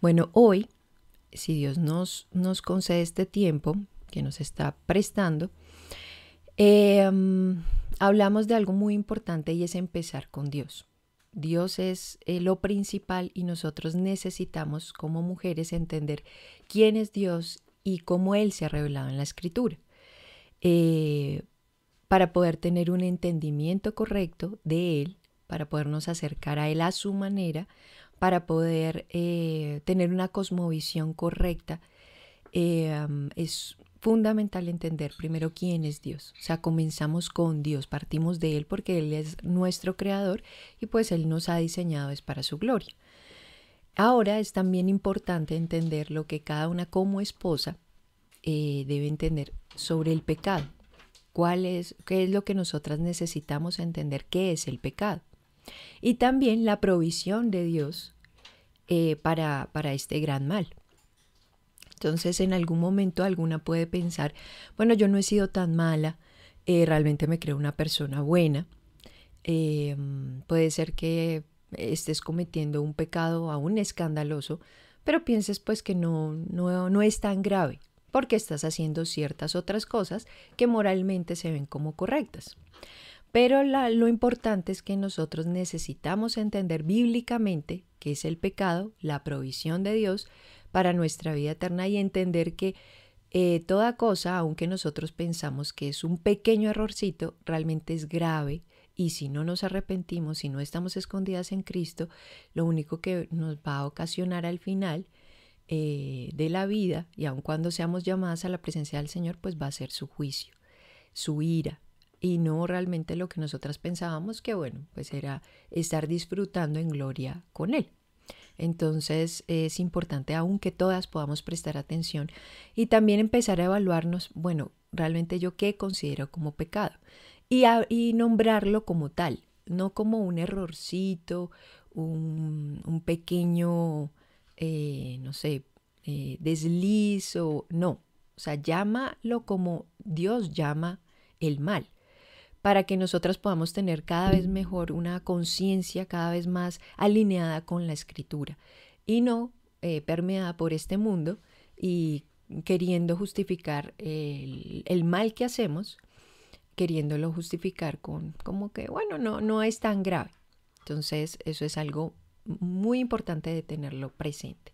Bueno, hoy, si Dios nos, nos concede este tiempo que nos está prestando, em, hablamos de algo muy importante y es empezar con Dios. Dios es eh, lo principal y nosotros necesitamos como mujeres entender quién es Dios y cómo Él se ha revelado en la escritura. Eh, para poder tener un entendimiento correcto de Él, para podernos acercar a Él a su manera, para poder eh, tener una cosmovisión correcta, es fundamental entender primero quién es Dios. O sea, comenzamos con Dios, partimos de Él porque Él es nuestro creador y pues Él nos ha diseñado es para su gloria. Ahora es también importante entender lo que cada una como esposa eh, debe entender sobre el pecado. ¿Cuál es, qué es lo que nosotras necesitamos entender qué es el pecado? Y también la provisión de Dios eh, para, para este gran mal. Entonces en algún momento alguna puede pensar, bueno, yo no he sido tan mala, eh, realmente me creo una persona buena. Em, puede ser que estés cometiendo un pecado aún escandaloso, pero pienses pues que no, no, no es tan grave, porque estás haciendo ciertas otras cosas que moralmente se ven como correctas. Pero lo importante es que nosotros necesitamos entender bíblicamente qué es el pecado, la provisión de Dios, para nuestra vida eterna y entender que eh, toda cosa, aunque nosotros pensamos que es un pequeño errorcito, realmente es grave y si no nos arrepentimos, si no estamos escondidas en Cristo, lo único que nos va a ocasionar al final eh, de la vida, y aun cuando seamos llamadas a la presencia del Señor, pues va a ser su juicio, su ira, y no realmente lo que nosotras pensábamos que, bueno, pues era estar disfrutando en gloria con Él. Entonces es importante aunque todas podamos prestar atención y también empezar a evaluarnos, bueno, realmente yo qué considero como pecado y, nombrarlo como tal, no como un errorcito, un, pequeño, eh, no sé, eh, desliz o no. O sea, llámalo como Dios llama el mal para que nosotras podamos tener cada vez mejor una conciencia cada vez más alineada con la escritura y no eh, permeada por este mundo y queriendo justificar el, mal que hacemos, queriéndolo justificar con como que, bueno, no, no es tan grave. Entonces, eso es algo muy importante de tenerlo presente.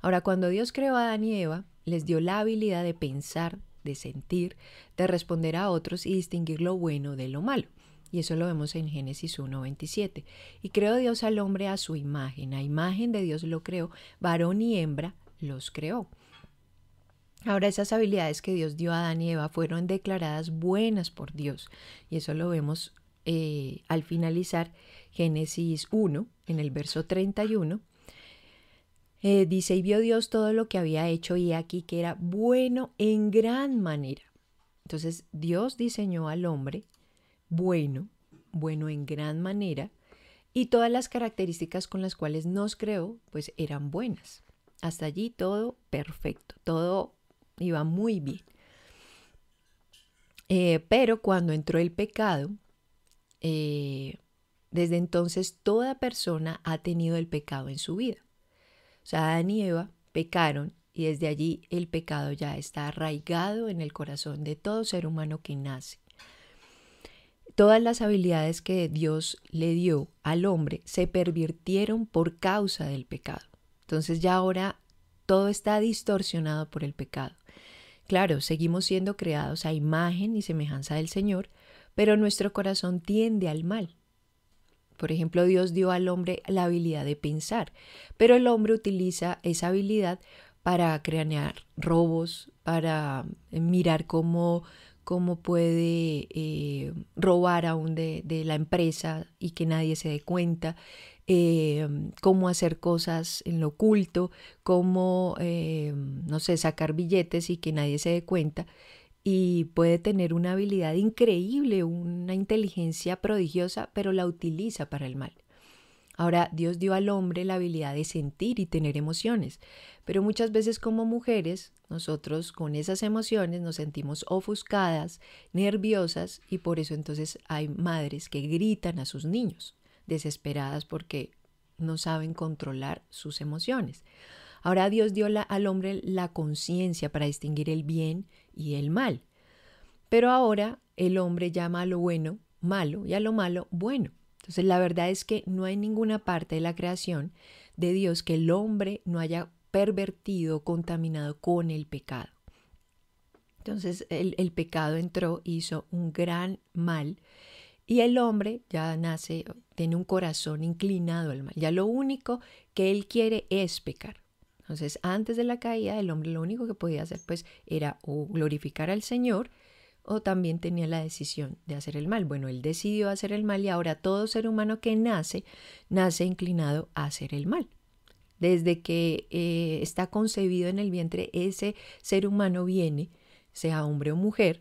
Ahora, cuando Dios creó a Adán y Eva, les dio la habilidad de pensar, de sentir, de responder a otros y distinguir lo bueno de lo malo. Y eso lo vemos en Génesis 1.27. Y creó Dios al hombre a su imagen. A imagen de Dios lo creó, varón y hembra los creó. Ahora esas habilidades que Dios dio a Adán y Eva fueron declaradas buenas por Dios. Y eso lo vemos eh, al finalizar Génesis 1, en el verso 31. Eh, dice, y vio Dios todo lo que había hecho y aquí que era bueno en gran manera. Entonces Dios diseñó al hombre bueno, bueno en gran manera, y todas las características con las cuales nos creó, pues eran buenas. Hasta allí todo perfecto, todo iba muy bien. Eh, pero cuando entró el pecado, eh, desde entonces toda persona ha tenido el pecado en su vida. Sea, Adán y Eva pecaron y desde allí el pecado ya está arraigado en el corazón de todo ser humano que nace. Todas las habilidades que Dios le dio al hombre se pervirtieron por causa del pecado. Entonces ya ahora todo está distorsionado por el pecado. Claro, seguimos siendo creados a imagen y semejanza del Señor, pero nuestro corazón tiende al mal. Por ejemplo, Dios dio al hombre la habilidad de pensar, pero el hombre utiliza esa habilidad para cranear robos, para eh, mirar cómo, cómo puede eh, robar aún de, de, la empresa y que nadie se dé cuenta, eh, cómo hacer cosas en lo oculto, cómo, no sé, sacar billetes y que nadie se dé cuenta y puede tener una habilidad increíble, una inteligencia prodigiosa, pero la utiliza para el mal. Ahora, Dios dio al hombre la habilidad de sentir y tener emociones, pero muchas veces como mujeres, nosotros con esas emociones nos sentimos ofuscadas, nerviosas y por eso entonces hay madres que gritan a sus niños, desesperadas porque no saben controlar sus emociones. Ahora Dios dio al hombre la conciencia para distinguir el bien y el mal. Pero ahora el hombre llama a lo bueno malo y a lo malo bueno. Entonces la verdad es que no hay ninguna parte de la creación de Dios que el hombre no haya pervertido, contaminado con el pecado. Entonces el, pecado entró, hizo un gran mal y el hombre ya nace, tiene un corazón inclinado al mal. Ya lo único que él quiere es pecar. Entonces, antes de la caída, el hombre lo único que podía hacer pues era o glorificar al Señor o también tenía la decisión de hacer el mal. Bueno, él decidió hacer el mal y ahora todo ser humano que nace, nace inclinado a hacer el mal. Desde que eh, está concebido en el vientre, ese ser humano viene, sea hombre o mujer,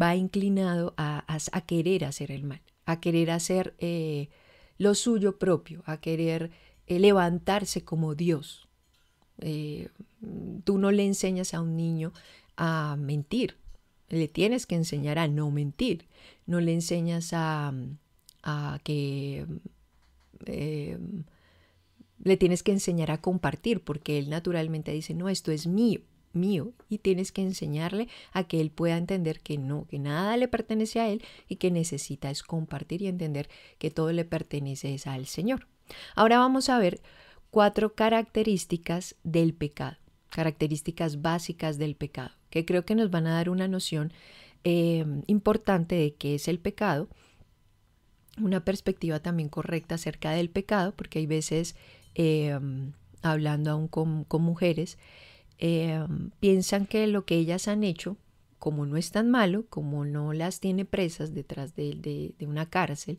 va inclinado a, querer hacer el mal, a querer hacer eh, lo suyo propio, a querer eh, levantarse como Dios. Eh, tú no le enseñas a un niño a mentir, le tienes que enseñar a no mentir, no le enseñas a, a que... le tienes que enseñar a compartir porque él naturalmente dice, no, esto es mío mío y tienes que enseñarle a que él pueda entender que no, que nada le pertenece a él y que necesita es compartir y entender que todo le pertenece al Señor. Ahora vamos a ver cuatro características del pecado, características básicas del pecado, que creo que nos van a dar una noción eh, importante de qué es el pecado, una perspectiva también correcta acerca del pecado, porque hay veces, eh, hablando aún con, con mujeres, Em, piensan que lo que ellas han hecho, como no es tan malo, como no las tiene presas detrás de, una cárcel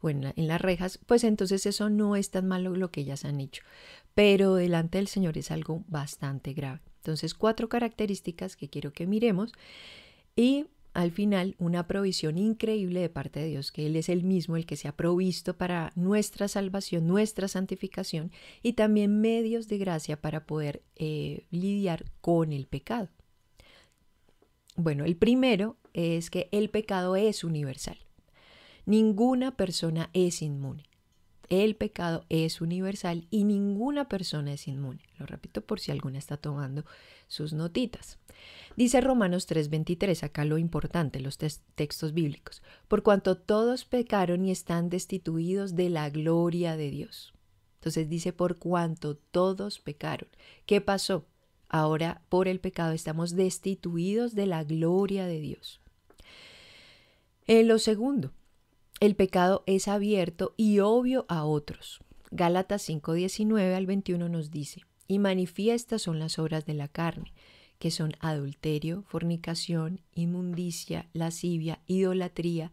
o en, las rejas, pues entonces eso no es tan malo lo que ellas han hecho. Pero delante del Señor es algo bastante grave. Entonces, cuatro características que quiero que miremos y al final una provisión increíble de parte de Dios, que Él es el mismo el que se ha provisto para nuestra salvación, nuestra santificación y también medios de gracia para poder eh, lidiar con el pecado. Bueno, el primero es que el pecado es universal. Ninguna persona es inmune. El pecado es universal y ninguna persona es inmune. Lo repito por si alguna está tomando sus notitas. Dice Romanos 3:23, acá lo importante, los textos bíblicos, por cuanto todos pecaron y están destituidos de la gloria de Dios. Entonces dice, por cuanto todos pecaron. ¿Qué pasó? Ahora por el pecado estamos destituidos de la gloria de Dios. En lo segundo, el pecado es abierto y obvio a otros. Gálatas 5:19 al 21 nos dice, y manifiestas son las obras de la carne, que son adulterio, fornicación, inmundicia, lascivia, idolatría,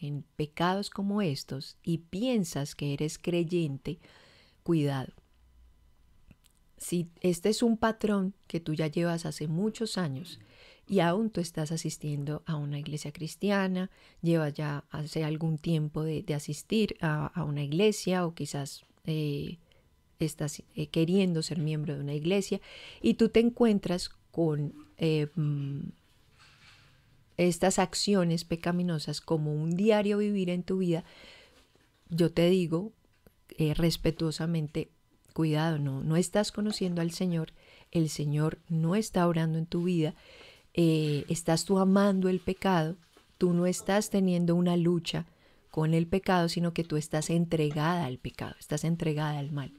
en pecados como estos y piensas que eres creyente, cuidado. Si este es un patrón que tú ya llevas hace muchos años y aún tú estás asistiendo a una iglesia cristiana, llevas ya hace algún tiempo de, asistir a, una iglesia o quizás eh, estás eh, queriendo ser miembro de una iglesia y tú te encuentras con eh, mm, estas acciones pecaminosas como un diario vivir en tu vida, yo te digo eh, respetuosamente, cuidado, no, no estás conociendo al Señor, el Señor no está orando en tu vida, eh, estás tú amando el pecado, tú no estás teniendo una lucha con el pecado, sino que tú estás entregada al pecado, estás entregada al mal.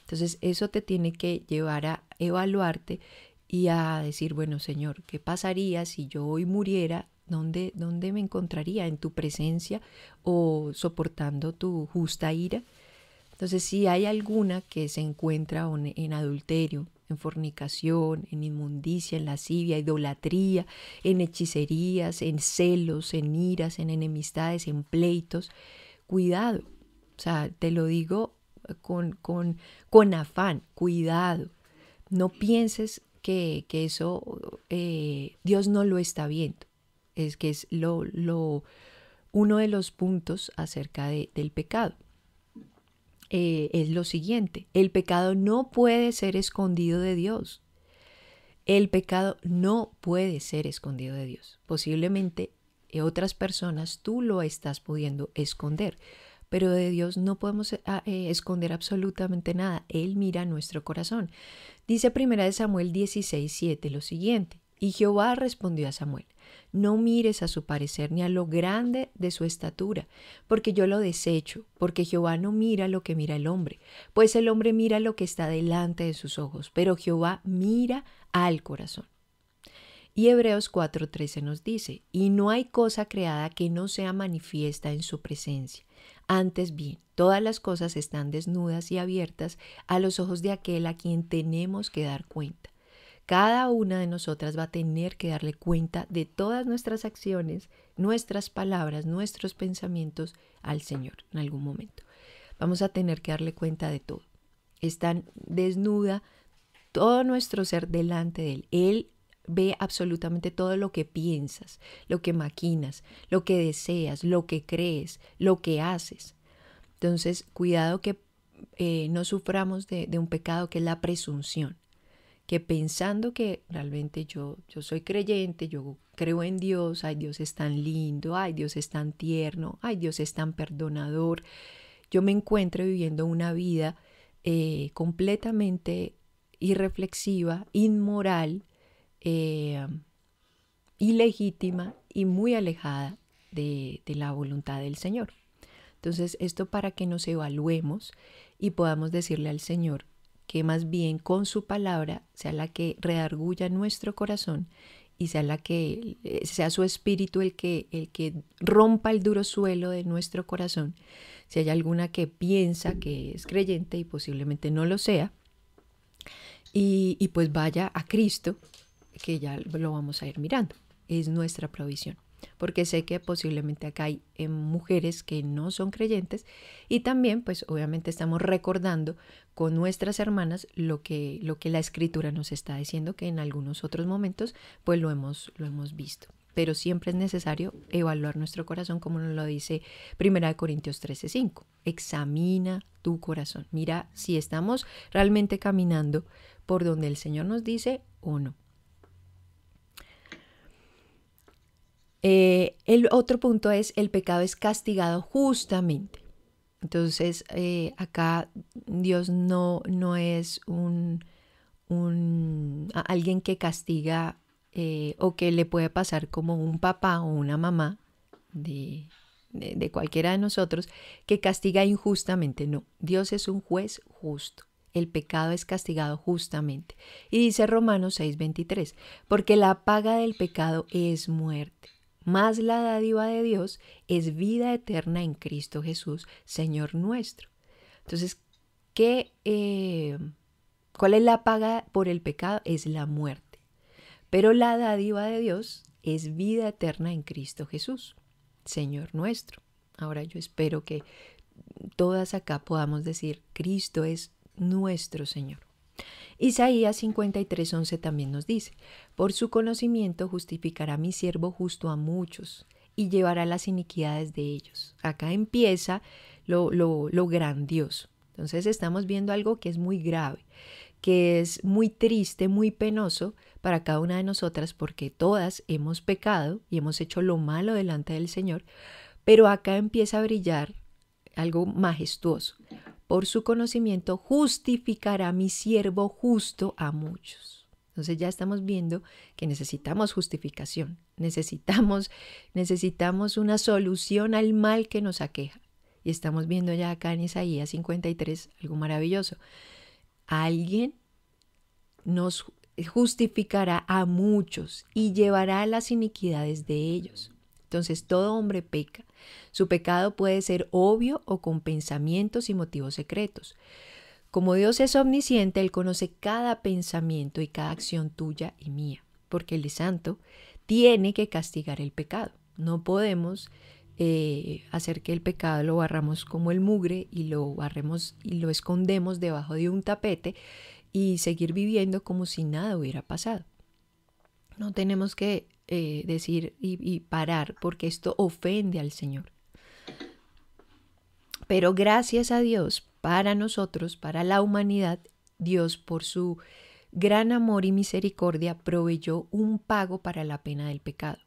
Entonces eso te tiene que llevar a evaluarte y a decir, bueno, Señor, ¿qué pasaría si yo hoy muriera? ¿Dónde, ¿Dónde me encontraría? ¿En tu presencia o soportando tu justa ira? Entonces, si hay alguna que se encuentra en adulterio, en fornicación, en inmundicia, en lascivia, idolatría, en hechicerías, en celos, en iras, en enemistades, en pleitos, cuidado. O sea, te lo digo con, con, con afán, cuidado. No pienses que, eso eh, Dios no lo está viendo. Es que es lo, lo, uno de los puntos acerca del pecado. Eh, es lo siguiente, el pecado no puede ser escondido de Dios. El pecado no puede ser escondido de Dios. Posiblemente en otras personas tú lo estás pudiendo esconder, pero de Dios no podemos eh, ah, eh, esconder absolutamente nada. Él mira nuestro corazón. Dice primera de Samuel 16, 7 lo siguiente. Y Jehová respondió a Samuel, no mires a su parecer ni a lo grande de su estatura, porque yo lo desecho, porque Jehová no mira lo que mira el hombre, pues el hombre mira lo que está delante de sus ojos, pero Jehová mira al corazón. Y Hebreos 4:13 nos dice, y no hay cosa creada que no sea manifiesta en su presencia. Antes bien, todas las cosas están desnudas y abiertas a los ojos de aquel a quien tenemos que dar cuenta. Cada una de nosotras va a tener que darle cuenta de todas nuestras acciones, nuestras palabras, nuestros pensamientos al Señor en algún momento. Vamos a tener que darle cuenta de todo. Están desnuda todo nuestro ser delante de Él. Él ve absolutamente todo lo que piensas, lo que maquinas, lo que deseas, lo que crees, lo que haces. Entonces, cuidado que eh, no suframos de, un pecado que es la presunción que pensando que realmente yo, yo soy creyente, yo creo en Dios, ay Dios es tan lindo, ay Dios es tan tierno, ay Dios es tan perdonador, yo me encuentro viviendo una vida eh, completamente irreflexiva, inmoral, eh, ilegítima y muy alejada de, la voluntad del Señor. Entonces, esto para que nos evaluemos y podamos decirle al Señor, que más bien con su palabra sea la que redarguya nuestro corazón y sea la que eh, sea su espíritu el que el que rompa el duro suelo de nuestro corazón. Si hay alguna que piensa que es creyente y posiblemente no lo sea, y, y pues vaya a Cristo, que ya lo vamos a ir mirando. Es nuestra provisión porque sé que posiblemente acá hay eh, mujeres que no son creyentes y también pues obviamente estamos recordando con nuestras hermanas lo que, lo que la escritura nos está diciendo que en algunos otros momentos pues lo hemos, lo hemos visto. Pero siempre es necesario evaluar nuestro corazón como nos lo dice 1 Corintios 13:5. Examina tu corazón. Mira si estamos realmente caminando por donde el Señor nos dice o no. Eh, el otro punto es el pecado es castigado justamente. Entonces, eh, acá Dios no, no es un, un alguien que castiga eh, o que le puede pasar como un papá o una mamá de, de cualquiera de nosotros que castiga injustamente. No, Dios es un juez justo el pecado es castigado justamente. Y dice Romanos 6:23, porque la paga del pecado es muerte, más la dádiva de Dios es vida eterna en Cristo Jesús, Señor nuestro. Entonces, ¿qué, eh, ¿cuál es la paga por el pecado? Es la muerte. Pero la dádiva de Dios es vida eterna en Cristo Jesús, Señor nuestro. Ahora yo espero que todas acá podamos decir, Cristo es nuestro Señor. Isaías 53:11 también nos dice, por su conocimiento justificará mi siervo justo a muchos y llevará las iniquidades de ellos. Acá empieza lo, lo, lo grandioso. Entonces estamos viendo algo que es muy grave, que es muy triste, muy penoso para cada una de nosotras porque todas hemos pecado y hemos hecho lo malo delante del Señor, pero acá empieza a brillar algo majestuoso por su conocimiento justificará mi siervo justo a muchos. Entonces ya estamos viendo que necesitamos justificación, necesitamos, necesitamos una solución al mal que nos aqueja. Y estamos viendo ya acá en Isaías 53 algo maravilloso. Alguien nos justificará a muchos y llevará las iniquidades de ellos. Entonces todo hombre peca su pecado puede ser obvio o con pensamientos y motivos secretos. Como Dios es omnisciente, Él conoce cada pensamiento y cada acción tuya y mía, porque Él es santo, tiene que castigar el pecado. No podemos eh, hacer que el pecado lo barramos como el mugre y lo barremos y lo escondemos debajo de un tapete y seguir viviendo como si nada hubiera pasado. No tenemos que eh, decir y, parar porque esto ofende al Señor. Pero gracias a Dios, para nosotros, para la humanidad, Dios por su gran amor y misericordia proveyó un pago para la pena del pecado.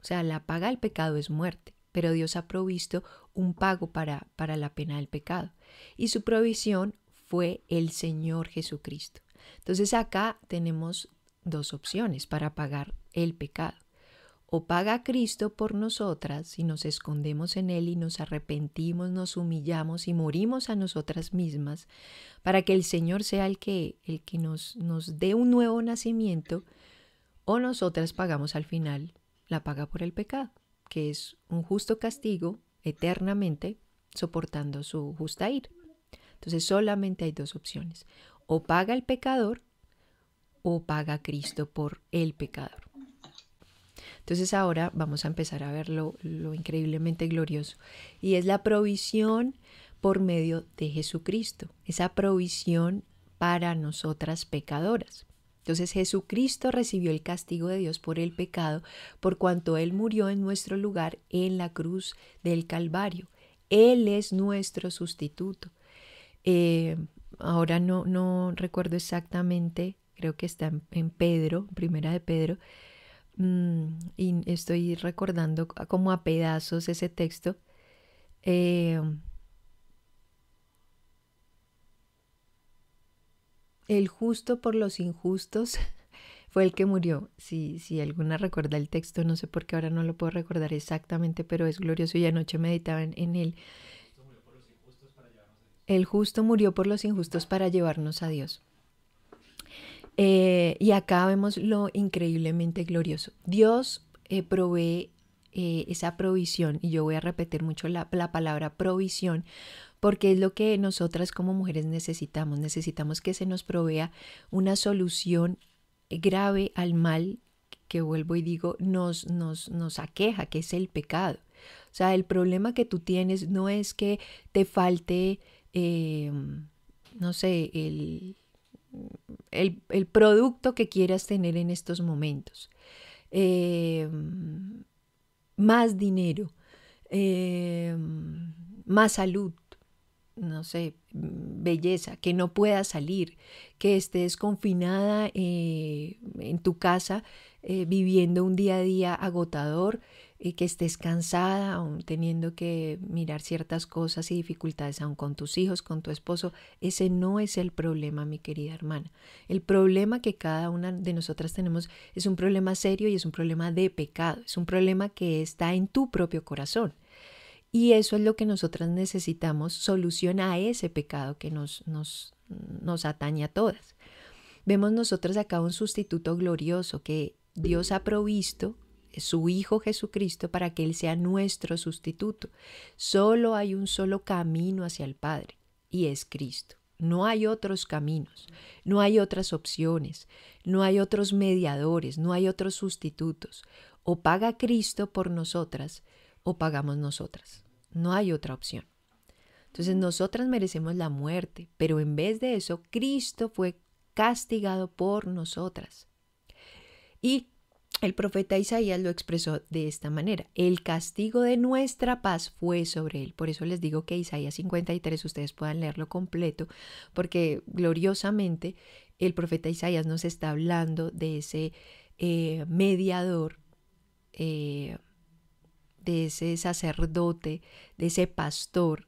O sea, la paga del pecado es muerte, pero Dios ha provisto un pago para, para la pena del pecado. Y su provisión fue el Señor Jesucristo. Entonces acá tenemos dos opciones para pagar el pecado. O paga Cristo por nosotras y nos escondemos en Él y nos arrepentimos, nos humillamos y morimos a nosotras mismas para que el Señor sea el que, el que nos, nos dé un nuevo nacimiento, o nosotras pagamos al final la paga por el pecado, que es un justo castigo eternamente soportando su justa ira. Entonces solamente hay dos opciones. O paga el pecador o paga Cristo por el pecador. Entonces ahora vamos a empezar a ver lo, increíblemente glorioso y es la provisión por medio de Jesucristo, esa provisión para nosotras pecadoras. Entonces Jesucristo recibió el castigo de Dios por el pecado, por cuanto Él murió en nuestro lugar en la cruz del Calvario. Él es nuestro sustituto. Eh, ahora no, no recuerdo exactamente creo que está en, Pedro, primera de Pedro, mm, y estoy recordando como a pedazos ese texto. Eh, el justo por los injustos fue el que murió. Si, alguna recuerda el texto, no sé por qué ahora no lo puedo recordar exactamente, pero es glorioso y anoche meditaba en él. El justo murió por los injustos para llevarnos a Dios. Eh, y acá vemos lo increíblemente glorioso. Dios eh, provee eh, esa provisión, y yo voy a repetir mucho la, palabra provisión, porque es lo que nosotras como mujeres necesitamos. Necesitamos que se nos provea una solución grave al mal que vuelvo y digo, nos, nos, nos aqueja, que es el pecado. O sea, el problema que tú tienes no es que te falte, no sé, el, el, producto que quieras tener en estos momentos. Eh, más dinero, eh, más salud, no sé, belleza, que no puedas salir, que estés confinada eh, en tu casa viviendo un día a día agotador y que estés cansada, aún teniendo que mirar ciertas cosas y dificultades aún con tus hijos, con tu esposo, ese no es el problema, mi querida hermana. El problema que cada una de nosotras tenemos es un problema serio y es un problema de pecado, es un problema que está en tu propio corazón. Y eso es lo que nosotras necesitamos, solución a ese pecado que nos, nos, nos atañe a todas. Vemos nosotras acá un sustituto glorioso que Dios ha provisto su Hijo Jesucristo para que Él sea nuestro sustituto. Solo hay un solo camino hacia el Padre y es Cristo. No hay otros caminos, no hay otras opciones, no hay otros mediadores, no hay otros sustitutos. O paga Cristo por nosotras o pagamos nosotras. No hay otra opción. Entonces nosotras merecemos la muerte, pero en vez de eso, Cristo fue castigado por nosotras. Y el profeta Isaías lo expresó de esta manera. El castigo de nuestra paz fue sobre él. Por eso les digo que Isaías 53 ustedes puedan leerlo completo, porque gloriosamente el profeta Isaías nos está hablando de ese eh, mediador, eh, de ese sacerdote, de ese pastor,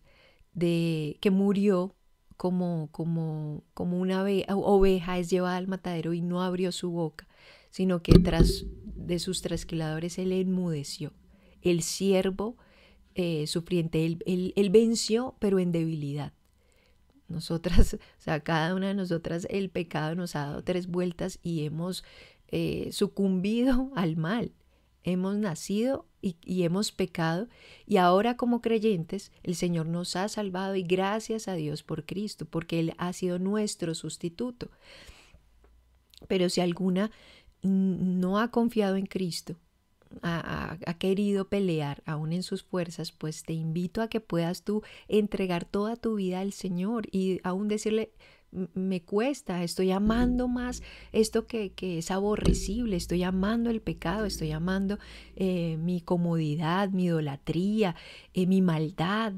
de, que murió como, como, como una oveja es llevada al matadero y no abrió su boca sino que tras de sus trasquiladores él enmudeció. El siervo eh, sufriente, él, venció, pero en debilidad. Nosotras, o sea, cada una de nosotras, el pecado nos ha dado tres vueltas y hemos eh, sucumbido al mal. Hemos nacido y, y, hemos pecado y ahora como creyentes el Señor nos ha salvado y gracias a Dios por Cristo, porque Él ha sido nuestro sustituto. Pero si alguna no ha confiado en Cristo, ha, querido pelear aún en sus fuerzas, pues te invito a que puedas tú entregar toda tu vida al Señor y aún decirle, me cuesta, estoy amando más esto que, es aborrecible, estoy amando el pecado, estoy amando eh, mi comodidad, mi idolatría, eh, mi maldad,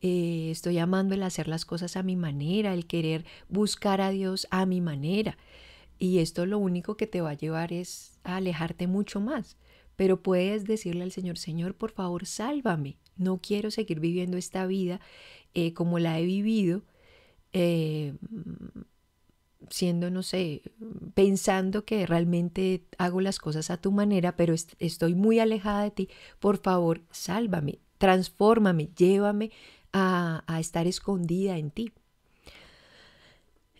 eh, estoy amando el hacer las cosas a mi manera, el querer buscar a Dios a mi manera. Y esto lo único que te va a llevar es a alejarte mucho más. Pero puedes decirle al Señor, Señor, por favor, sálvame. No quiero seguir viviendo esta vida eh, como la he vivido, eh, siendo, no sé, pensando que realmente hago las cosas a tu manera, pero estoy muy alejada de ti. Por favor, sálvame, transfórmame, llévame a, a estar escondida en ti.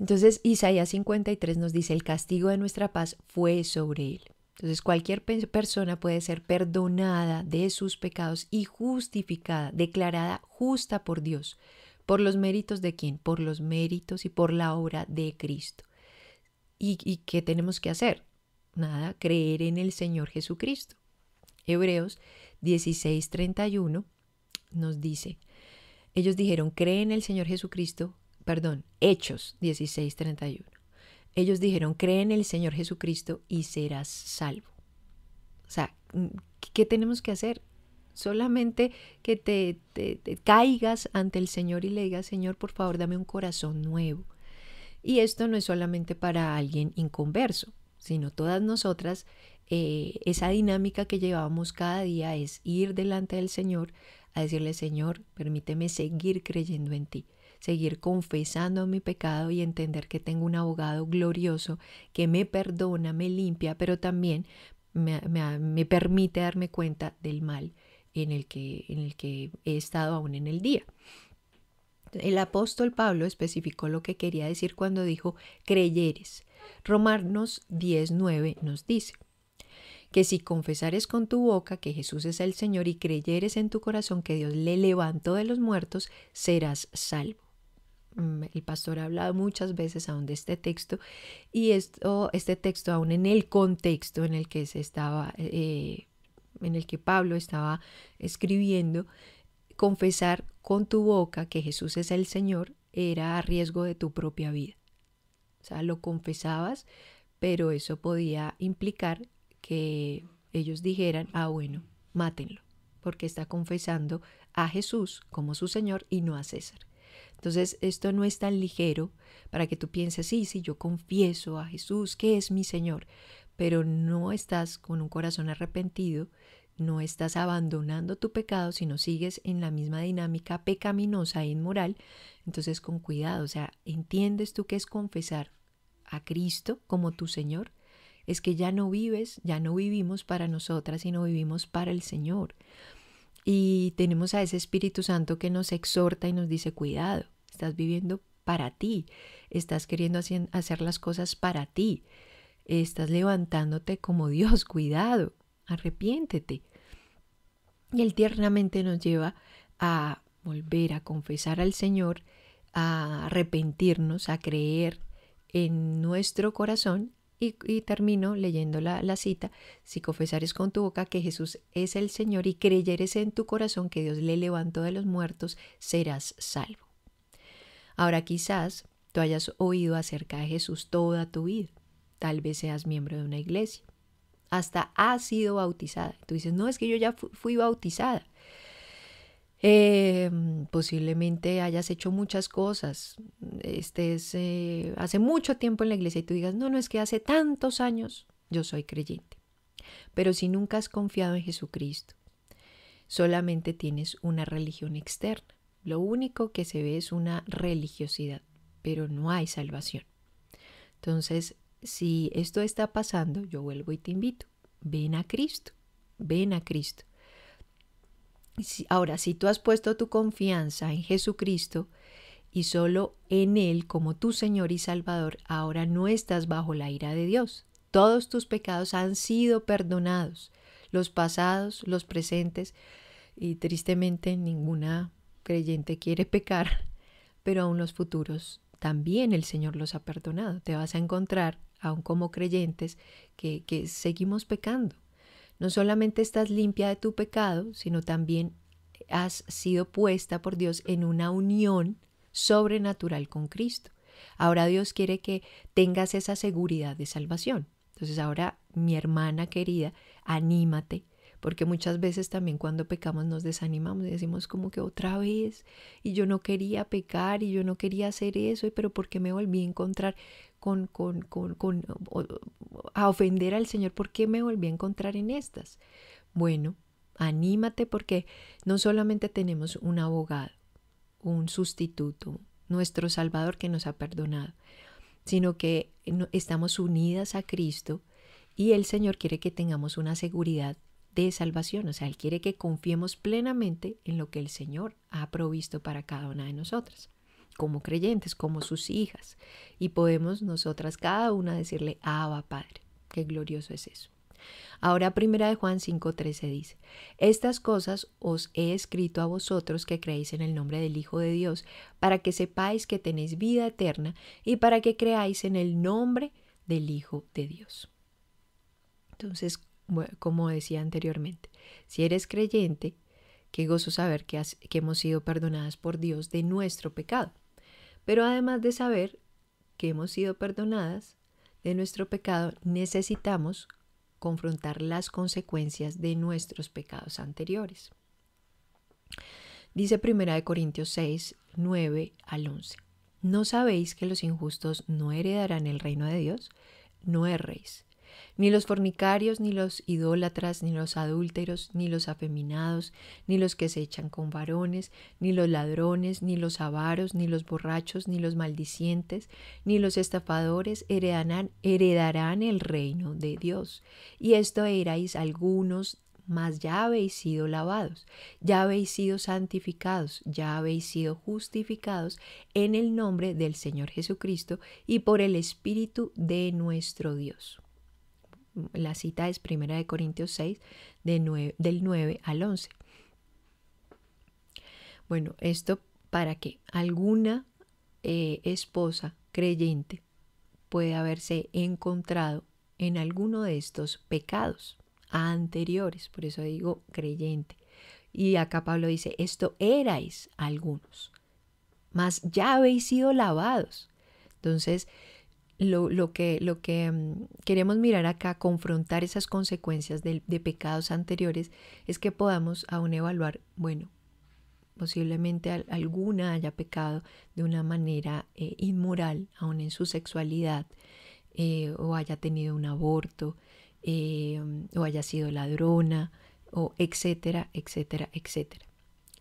Entonces Isaías 53 nos dice, el castigo de nuestra paz fue sobre él. Entonces cualquier persona puede ser perdonada de sus pecados y justificada, declarada justa por Dios. ¿Por los méritos de quién? Por los méritos y por la obra de Cristo. ¿Y, y qué tenemos que hacer? Nada, creer en el Señor Jesucristo. Hebreos 16:31 nos dice, ellos dijeron, cree en el Señor Jesucristo, perdón, Hechos 16:31. Ellos dijeron, cree en el Señor Jesucristo y serás salvo. O sea, ¿qué tenemos que hacer? Solamente que te, te, caigas ante el Señor y le digas, Señor, por favor, dame un corazón nuevo. Y esto no es solamente para alguien inconverso, sino todas nosotras, eh, esa dinámica que llevamos cada día es ir delante del Señor a decirle, Señor, permíteme seguir creyendo en ti seguir confesando mi pecado y entender que tengo un abogado glorioso que me perdona, me limpia, pero también me, me, permite darme cuenta del mal en el, que, en el que he estado aún en el día. El apóstol Pablo especificó lo que quería decir cuando dijo creyeres. Romanos 10.9 nos dice que si confesares con tu boca que Jesús es el Señor y creyeres en tu corazón que Dios le levantó de los muertos, serás salvo. El pastor ha hablado muchas veces aún de este texto y esto, este texto aún en el contexto en el que se estaba, eh, en el que Pablo estaba escribiendo, confesar con tu boca que Jesús es el Señor era a riesgo de tu propia vida. O sea, lo confesabas, pero eso podía implicar que ellos dijeran, ah, bueno, mátenlo, porque está confesando a Jesús como su Señor y no a César. Entonces, esto no es tan ligero para que tú pienses, sí, sí, yo confieso a Jesús que es mi Señor, pero no estás con un corazón arrepentido, no estás abandonando tu pecado, sino sigues en la misma dinámica pecaminosa e inmoral. Entonces, con cuidado, o sea, ¿entiendes tú qué es confesar a Cristo como tu Señor? Es que ya no vives, ya no vivimos para nosotras, sino vivimos para el Señor. Y tenemos a ese Espíritu Santo que nos exhorta y nos dice, cuidado, estás viviendo para ti, estás queriendo hacer las cosas para ti, estás levantándote como Dios, cuidado, arrepiéntete. Y Él tiernamente nos lleva a volver a confesar al Señor, a arrepentirnos, a creer en nuestro corazón y, termino leyendo la, la, cita, si confesares con tu boca que Jesús es el Señor y creyeres en tu corazón que Dios le levantó de los muertos, serás salvo. Ahora quizás tú hayas oído acerca de Jesús toda tu vida, tal vez seas miembro de una iglesia, hasta has sido bautizada. Tú dices, no, es que yo ya fui bautizada. Em, posiblemente hayas hecho muchas cosas, estés eh, hace mucho tiempo en la iglesia y tú digas, no, no es que hace tantos años yo soy creyente. Pero si nunca has confiado en Jesucristo, solamente tienes una religión externa. Lo único que se ve es una religiosidad, pero no hay salvación. Entonces, si esto está pasando, yo vuelvo y te invito, ven a Cristo, ven a Cristo. Ahora, si tú has puesto tu confianza en Jesucristo y solo en Él como tu Señor y Salvador, ahora no estás bajo la ira de Dios. Todos tus pecados han sido perdonados, los pasados, los presentes, y tristemente ninguna creyente quiere pecar, pero aún los futuros también el Señor los ha perdonado. Te vas a encontrar, aún como creyentes, que, que seguimos pecando. No solamente estás limpia de tu pecado, sino también has sido puesta por Dios en una unión sobrenatural con Cristo. Ahora Dios quiere que tengas esa seguridad de salvación. Entonces ahora, mi hermana querida, anímate, porque muchas veces también cuando pecamos nos desanimamos y decimos como que otra vez, y yo no quería pecar y yo no quería hacer eso, pero ¿por qué me volví a encontrar con, con, con, con a ofender al Señor? ¿Por qué me volví a encontrar en estas? Bueno, anímate porque no solamente tenemos un abogado, un sustituto, nuestro Salvador que nos ha perdonado, sino que estamos unidas a Cristo y el Señor quiere que tengamos una seguridad de salvación. O sea, Él quiere que confiemos plenamente en lo que el Señor ha provisto para cada una de nosotras, como creyentes, como sus hijas. Y podemos nosotras cada una decirle, Abba Padre. Qué glorioso es eso. Ahora primera de Juan 5:13 dice, Estas cosas os he escrito a vosotros que creéis en el nombre del Hijo de Dios, para que sepáis que tenéis vida eterna y para que creáis en el nombre del Hijo de Dios. Entonces, como decía anteriormente, si eres creyente, qué gozo saber que, hemos sido perdonadas por Dios de nuestro pecado. Pero además de saber que hemos sido perdonadas de nuestro pecado, necesitamos confrontar las consecuencias de nuestros pecados anteriores. Dice 1 Corintios 6, 9 al 11. ¿No sabéis que los injustos no heredarán el reino de Dios? No erréis. Ni los fornicarios, ni los idólatras, ni los adúlteros, ni los afeminados, ni los que se echan con varones, ni los ladrones, ni los avaros, ni los borrachos, ni los maldicientes, ni los estafadores heredarán, heredarán el reino de Dios. Y esto erais algunos mas ya habéis sido lavados, ya habéis sido santificados, ya habéis sido justificados en el nombre del Señor Jesucristo y por el Espíritu de nuestro Dios. La cita es 1 de Corintios 6, de del 9 al 11. Bueno, esto para que alguna eh, esposa creyente pueda haberse encontrado en alguno de estos pecados anteriores, por eso digo creyente. Y acá Pablo dice, esto erais algunos, mas ya habéis sido lavados. Entonces, lo, que, lo que mm, queremos mirar acá, confrontar esas consecuencias de, pecados anteriores, es que podamos aún evaluar, bueno, posiblemente alguna haya pecado de una manera eh, inmoral, aún en su sexualidad, eh, o haya tenido un aborto, eh, o haya sido ladrona, o etcétera, etcétera, etcétera.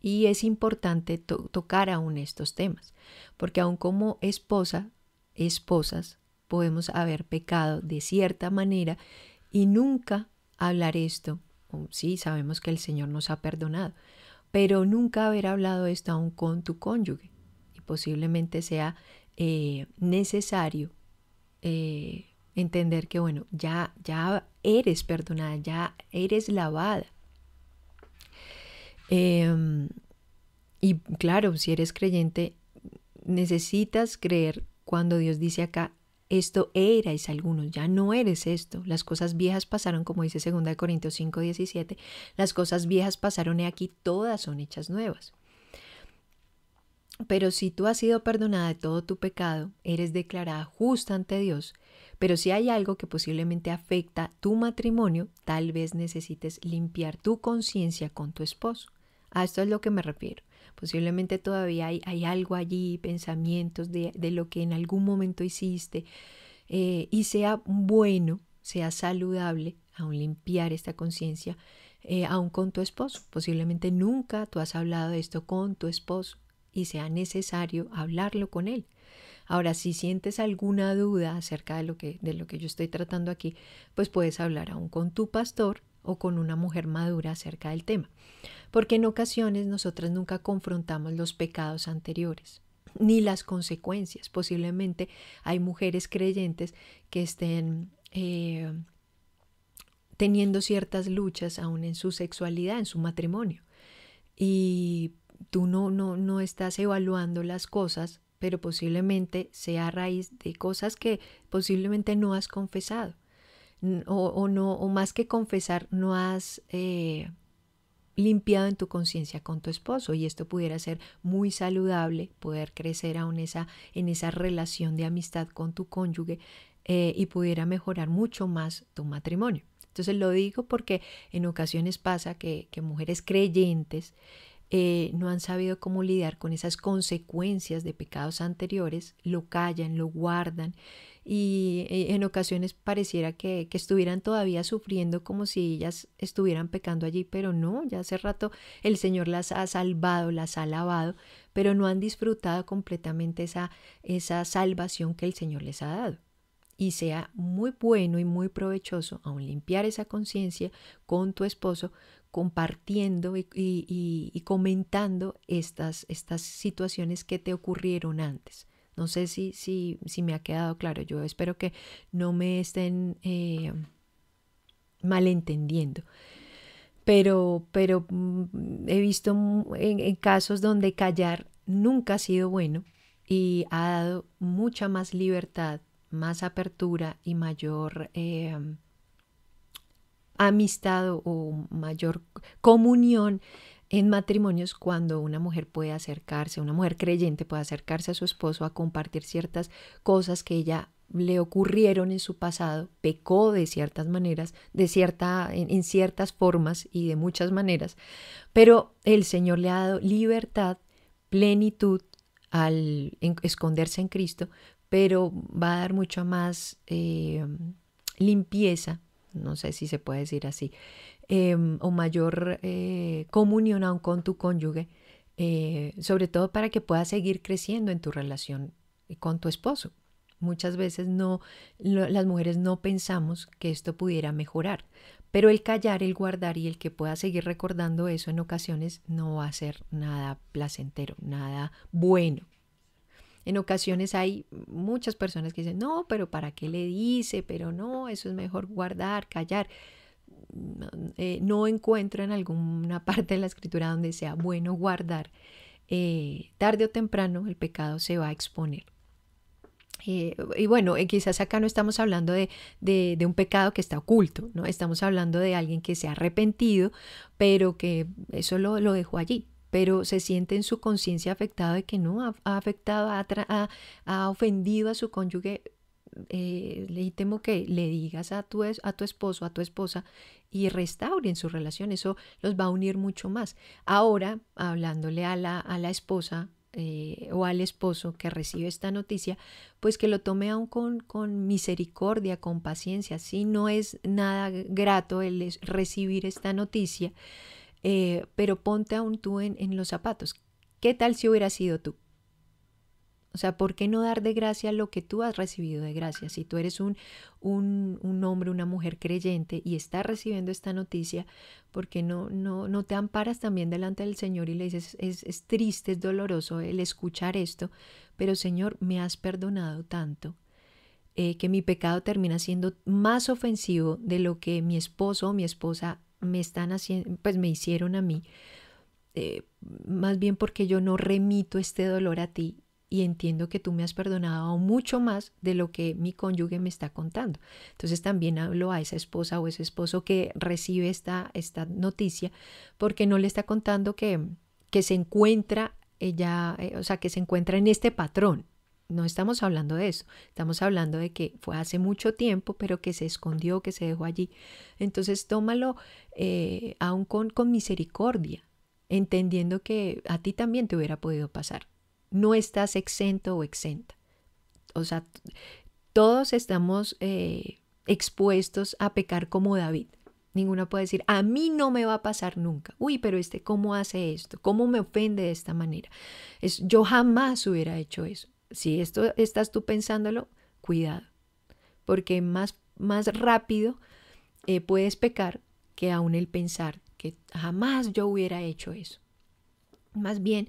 Y es importante tocar aún estos temas, porque aún como esposa, esposas, podemos haber pecado de cierta manera y nunca hablar esto. Sí, sabemos que el Señor nos ha perdonado, pero nunca haber hablado esto aún con tu cónyuge. Y posiblemente sea eh, necesario eh, entender que, bueno, ya, ya eres perdonada, ya eres lavada. Em, y claro, si eres creyente, necesitas creer cuando Dios dice acá, esto erais algunos, ya no eres esto. Las cosas viejas pasaron, como dice 2 Corintios 5, 17, las cosas viejas pasaron y aquí todas son hechas nuevas. Pero si tú has sido perdonada de todo tu pecado, eres declarada justa ante Dios. Pero si hay algo que posiblemente afecta tu matrimonio, tal vez necesites limpiar tu conciencia con tu esposo. A esto es lo que me refiero. Posiblemente todavía hay, algo allí, pensamientos de, de, lo que en algún momento hiciste eh, y sea bueno, sea saludable, aún limpiar esta conciencia, eh, aún con tu esposo. Posiblemente nunca tú has hablado de esto con tu esposo y sea necesario hablarlo con él. Ahora, si sientes alguna duda acerca de lo que, de lo que yo estoy tratando aquí, pues puedes hablar aún con tu pastor o con una mujer madura acerca del tema. Porque en ocasiones nosotras nunca confrontamos los pecados anteriores ni las consecuencias. Posiblemente hay mujeres creyentes que estén eh, teniendo ciertas luchas aún en su sexualidad, en su matrimonio. Y tú no, no, no estás evaluando las cosas, pero posiblemente sea a raíz de cosas que posiblemente no has confesado o, no, o más que confesar, no has eh, limpiado en tu conciencia con tu esposo y esto pudiera ser muy saludable, poder crecer aún esa, en esa relación de amistad con tu cónyuge eh, y pudiera mejorar mucho más tu matrimonio. Entonces lo digo porque en ocasiones pasa que, que mujeres creyentes eh, no han sabido cómo lidiar con esas consecuencias de pecados anteriores, lo callan, lo guardan y eh, en ocasiones pareciera que, estuvieran todavía sufriendo como si ellas estuvieran pecando allí, pero no, ya hace rato el Señor las ha salvado, las ha lavado, pero no han disfrutado completamente esa, esa salvación que el Señor les ha dado y sea muy bueno y muy provechoso aún limpiar esa conciencia con tu esposo, compartiendo y, comentando estas, estas situaciones que te ocurrieron antes. No sé si, si, si me ha quedado claro. Yo espero que no me estén eh, malentendiendo. Pero, pero mm, he visto en, casos donde callar nunca ha sido bueno y ha dado mucha más libertad, más apertura y mayor eh, amistad o mayor comunión en matrimonios cuando una mujer puede acercarse, una mujer creyente puede acercarse a su esposo a compartir ciertas cosas que ella le ocurrieron en su pasado, pecó de ciertas maneras, de cierta, en, ciertas formas y de muchas maneras, pero el Señor le ha dado libertad, plenitud al esconderse en Cristo, pero va a dar mucho más eh, limpieza no sé si se puede decir así, em, o mayor eh, comunión aún con tu cónyuge, eh, sobre todo para que puedas seguir creciendo en tu relación con tu esposo. Muchas veces no, las mujeres no pensamos que esto pudiera mejorar, pero el callar, el guardar y el que pueda seguir recordando eso en ocasiones no va a ser nada placentero, nada bueno. En ocasiones hay muchas personas que dicen, no, pero ¿para qué le dice? Pero no, eso es mejor guardar, callar. Eh, no encuentro en alguna parte de la escritura donde sea bueno guardar. Eh, tarde o temprano el pecado se va a exponer. Eh, y bueno, quizás acá no estamos hablando de, de, un pecado que está oculto, ¿no? Estamos hablando de alguien que se ha arrepentido, pero que eso lo, dejó allí pero se siente en su conciencia afectado de que no ha, afectado, ha, ofendido a su cónyuge. Eh, le temo que le digas a tu, a tu esposo, a tu esposa y restauren su relación. Eso los va a unir mucho más. Ahora, hablándole a la, a la esposa eh, o al esposo que recibe esta noticia, pues que lo tome aún con, con misericordia, con paciencia. Si no es nada grato el recibir esta noticia, eh, pero ponte aún tú en, en los zapatos. ¿Qué tal si hubiera sido tú? O sea, ¿por qué no dar de gracia lo que tú has recibido de gracia? Si tú eres un, un, un hombre, una mujer creyente y estás recibiendo esta noticia, ¿por qué no, no, no te amparas también delante del Señor y le dices, es, es triste, es doloroso el escuchar esto, pero Señor, me has perdonado tanto eh, que mi pecado termina siendo más ofensivo de lo que mi esposo o mi esposa me están haciendo, pues me hicieron a mí, eh, más bien porque yo no remito este dolor a ti y entiendo que tú me has perdonado mucho más de lo que mi cónyuge me está contando. Entonces también hablo a esa esposa o ese esposo que recibe esta, esta noticia porque no le está contando que, que se encuentra ella, eh, o sea, que se encuentra en este patrón, no estamos hablando de eso, estamos hablando de que fue hace mucho tiempo, pero que se escondió, que se dejó allí. Entonces tómalo eh, aún con, con misericordia, entendiendo que a ti también te hubiera podido pasar. No estás exento o exenta. O sea, todos estamos eh, expuestos a pecar como David. Ninguna puede decir, a mí no me va a pasar nunca. Uy, pero este, ¿cómo hace esto? ¿Cómo me ofende de esta manera? Es, yo jamás hubiera hecho eso si esto estás tú pensándolo, cuidado, porque más, más rápido eh, puedes pecar que aún el pensar que jamás yo hubiera hecho eso. Más bien,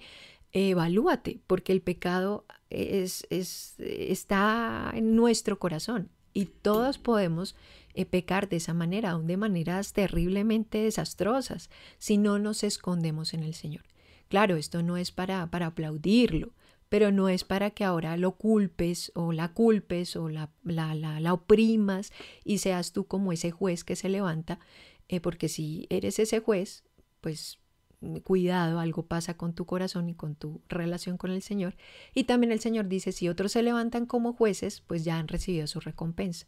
evalúate, porque el pecado es, es, está en nuestro corazón y todos podemos eh, pecar de esa manera, aún de maneras terriblemente desastrosas, si no nos escondemos en el Señor. Claro, esto no es para, para aplaudirlo, pero no es para que ahora lo culpes o la culpes o la, la, la, oprimas y seas tú como ese juez que se levanta, eh, porque si eres ese juez, pues cuidado, algo pasa con tu corazón y con tu relación con el Señor. Y también el Señor dice, si otros se levantan como jueces, pues ya han recibido su recompensa.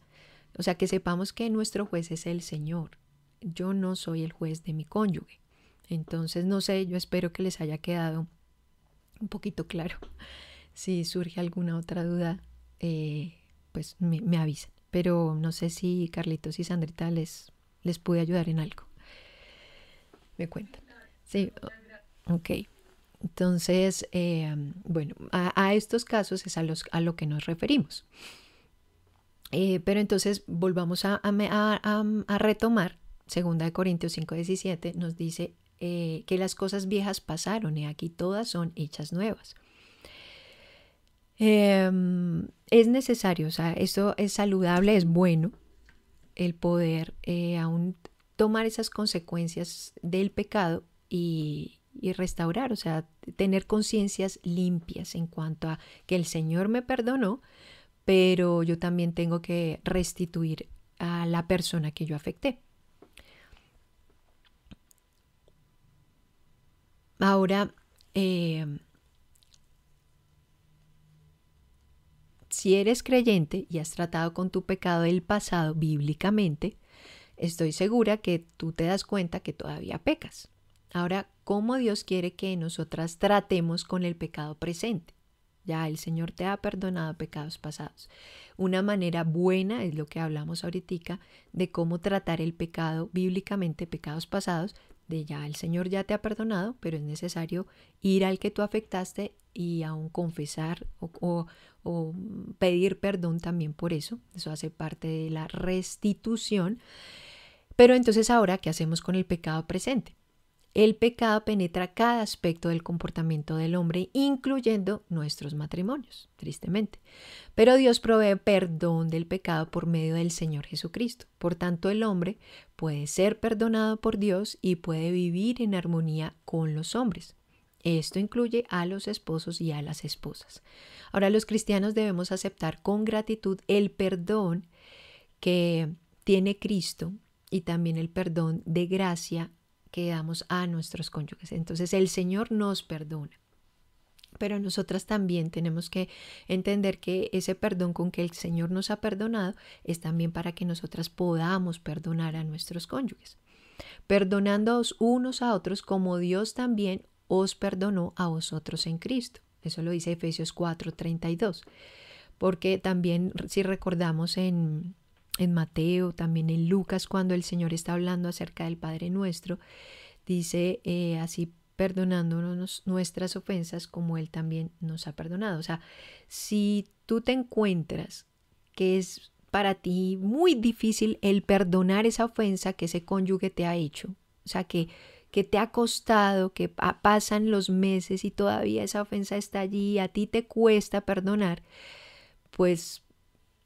O sea, que sepamos que nuestro juez es el Señor. Yo no soy el juez de mi cónyuge. Entonces, no sé, yo espero que les haya quedado un poquito claro. Si surge alguna otra duda, eh, pues me, me. Pero no sé si Carlitos y Sandrita les, les pude ayudar en algo. Me cuentan. Sí, ok. Entonces, eh, bueno, a, estos casos es a, los, lo que nos referimos. Eh, pero entonces volvamos a, a, retomar, segunda de Corintios 5:17 nos dice eh, que las cosas viejas pasaron y aquí todas son hechas nuevas. Em, es necesario, o sea, esto es saludable, es bueno el poder aún tomar esas consecuencias del pecado y, restaurar, o sea, tener conciencias limpias en cuanto a que el Señor me perdonó, pero yo también tengo que restituir a la persona que yo afecté. Ahora, em, si eres creyente y has tratado con tu pecado del pasado bíblicamente, estoy segura que tú te das cuenta que todavía pecas. Ahora, ¿cómo Dios quiere que nosotras tratemos con el pecado presente? Ya el Señor te ha perdonado pecados pasados. Una manera buena es lo que hablamos ahorita de cómo tratar el pecado bíblicamente, pecados pasados, de ya el Señor ya te ha perdonado, pero es necesario ir al que tú afectaste y aún confesar o, o pedir perdón también por eso. Eso hace parte de la restitución. Pero entonces ahora, ¿qué hacemos con el pecado presente? El pecado penetra cada aspecto del comportamiento del hombre, incluyendo nuestros matrimonios, tristemente. Pero Dios provee perdón del pecado por medio del Señor Jesucristo. Por tanto, el hombre puede ser perdonado por Dios y puede vivir en armonía con los hombres. Esto incluye a los esposos y a las esposas. Ahora los cristianos debemos aceptar con gratitud el perdón que tiene Cristo y también el perdón de gracia que damos a nuestros cónyuges. Entonces el Señor nos perdona. Pero nosotras también tenemos que entender que ese perdón con que el Señor nos ha perdonado es también para que nosotras podamos perdonar a nuestros cónyuges. Perdonándoos unos a otros como Dios también os perdonó a vosotros en Cristo. Eso lo dice Efesios 4:32. Porque también si recordamos en, en Mateo, también en Lucas, cuando el Señor está hablando acerca del Padre nuestro, dice eh, así perdonándonos nuestras ofensas como Él también nos ha perdonado. O sea, si tú te encuentras que es para ti muy difícil el perdonar esa ofensa que ese cónyuge te ha hecho, o sea, que, que te ha costado, que pasan los meses y todavía esa ofensa está allí a ti te cuesta perdonar, pues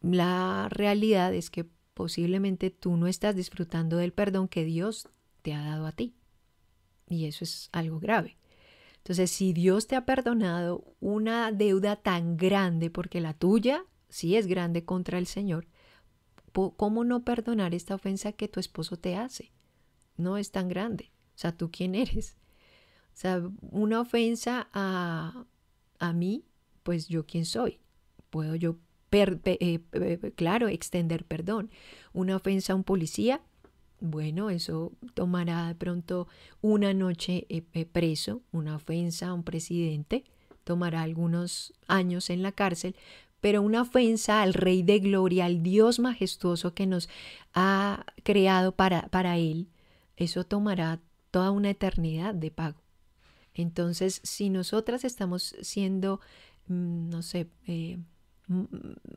la realidad es que posiblemente tú no estás disfrutando del perdón que Dios te ha dado a ti. Y eso es algo grave. Entonces, si Dios te ha perdonado una deuda tan grande, porque la tuya sí es grande contra el Señor, ¿cómo no perdonar esta ofensa que tu esposo te hace? No es tan grande. O sea, ¿tú quién eres? O sea, una ofensa a, a mí, pues yo quién soy. Puedo yo eh, claro, extender perdón. Una ofensa a un policía, bueno, eso tomará de pronto una noche eh, eh, preso, una ofensa a un presidente, tomará algunos años en la cárcel, pero una ofensa al Rey de Gloria, al Dios majestuoso que nos ha creado para, para Él, eso tomará toda una eternidad de pago. Entonces, si nosotras estamos siendo, mm, no sé,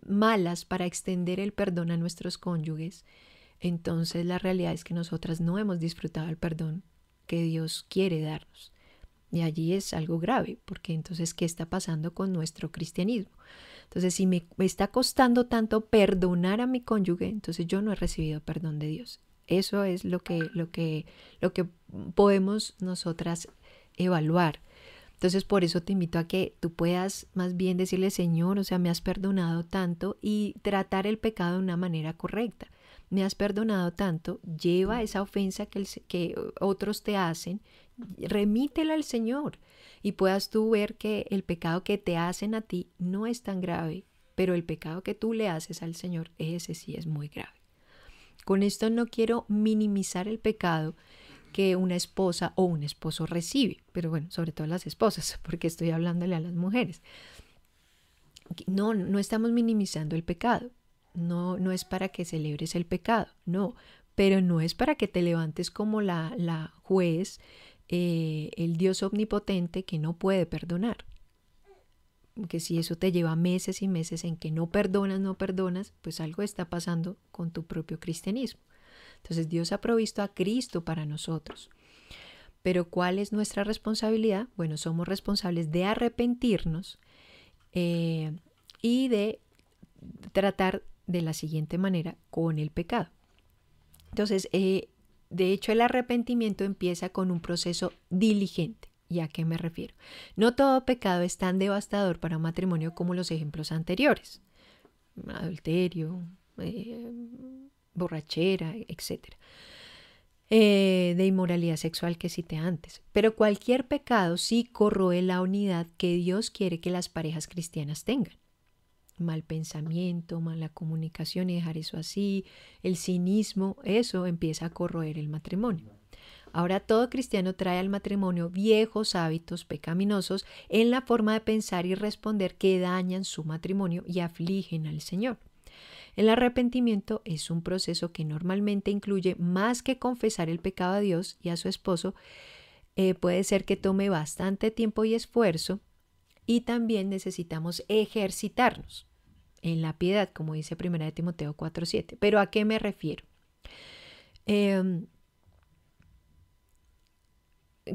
malas para extender el perdón a nuestros cónyuges, entonces la realidad es que nosotras no hemos disfrutado el perdón que Dios quiere darnos. Y allí es algo grave, porque entonces, ¿qué está pasando con nuestro cristianismo? Entonces, si me, está costando tanto perdonar a mi cónyuge, entonces yo no he recibido perdón de Dios. Eso es lo que, lo que, lo que podemos nosotras evaluar. Entonces por eso te invito a que tú puedas más bien decirle, Señor, o sea, me has perdonado tanto y tratar el pecado de una manera correcta. me has perdonado tanto, lleva esa ofensa que, que otros te hacen, remítela al Señor y puedas tú ver que el pecado que te hacen a ti no es tan grave, pero el pecado que tú le haces al Señor, ese sí es muy grave. Con esto no quiero minimizar el pecado que una esposa o un esposo recibe, pero bueno, sobre todo las esposas, porque estoy hablándole a las mujeres. No, no estamos minimizando el pecado. No, no es para que celebres el pecado, no, pero no es para que te levantes como la, la juez, eh, el Dios omnipotente que no puede perdonar. Que si eso te lleva meses y meses en que no perdonas, no perdonas, pues algo está pasando con tu propio cristianismo. Entonces Dios ha provisto a Cristo para nosotros. Pero ¿cuál es nuestra responsabilidad? Bueno, somos responsables de arrepentirnos eh, y de tratar de la siguiente manera con el pecado. Entonces, eh, de hecho, el arrepentimiento empieza con un proceso diligente. ¿Y a qué me refiero? No todo pecado es tan devastador para un matrimonio como los ejemplos anteriores. Adulterio, eh, borrachera, etc. Eh, de inmoralidad sexual que cité antes. Pero cualquier pecado sí corroe la unidad que Dios quiere que las parejas cristianas tengan. Mal pensamiento, mala comunicación y dejar eso así, el cinismo, eso empieza a corroer el matrimonio. Ahora todo cristiano trae al matrimonio viejos hábitos pecaminosos en la forma de pensar y responder que dañan su matrimonio y afligen al Señor. El arrepentimiento es un proceso que normalmente incluye más que confesar el pecado a Dios y a su esposo, eh, puede ser que tome bastante tiempo y esfuerzo y también necesitamos ejercitarnos en la piedad, como dice 1 Timoteo 4.7. Pero ¿a qué me refiero? Em,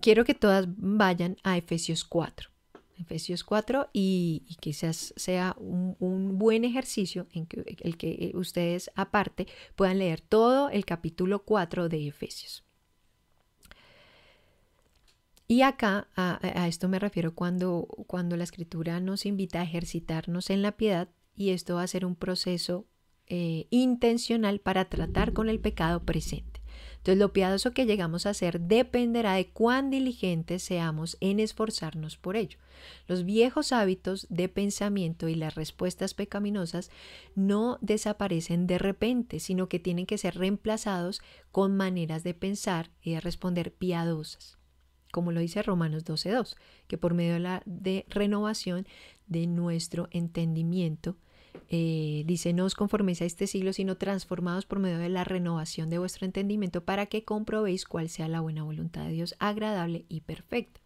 quiero que todas vayan a Efesios 4. Efesios 4 y, quizás sea un, buen ejercicio en que, el que ustedes aparte puedan leer todo el capítulo 4 de Efesios. Y acá a, esto me refiero cuando, cuando la escritura nos invita a ejercitarnos en la piedad y esto va a ser un proceso eh, intencional para tratar con el pecado presente. Entonces lo piadoso que llegamos a ser dependerá de cuán diligentes seamos en esforzarnos por ello. Los viejos hábitos de pensamiento y las respuestas pecaminosas no desaparecen de repente, sino que tienen que ser reemplazados con maneras de pensar y de responder piadosas como lo dice Romanos 12.2, que por medio de la de renovación de nuestro entendimiento eh, dice, no os conforméis a este siglo, sino transformados por medio de la renovación de vuestro entendimiento para que comprobéis cuál sea la buena voluntad de Dios, agradable y perfecta.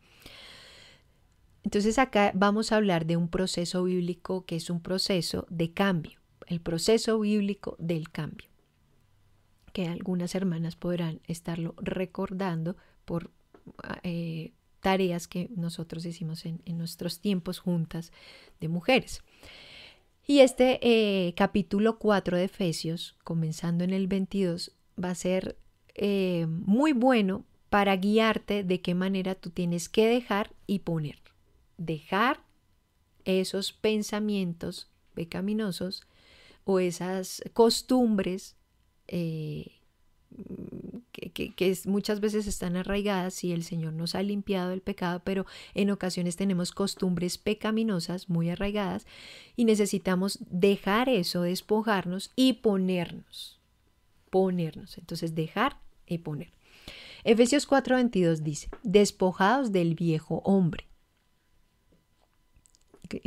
Entonces acá vamos a hablar de un proceso bíblico que es un proceso de cambio, el proceso bíblico del cambio, que algunas hermanas podrán estarlo recordando por eh, tareas que nosotros hicimos en nuestros tiempos juntas de mujeres. Y este eh, capítulo 4 de Efesios, comenzando en el 22, va a ser eh, muy bueno para guiarte de qué manera tú tienes que dejar y poner. Dejar esos pensamientos pecaminosos o esas costumbres eh, que, muchas veces están arraigadas y el Señor nos ha limpiado el pecado, pero en ocasiones tenemos costumbres pecaminosas muy arraigadas y necesitamos dejar eso, despojarnos y ponernos. Ponernos. Entonces, dejar y poner. Efesios 4:22 dice, despojados del viejo hombre.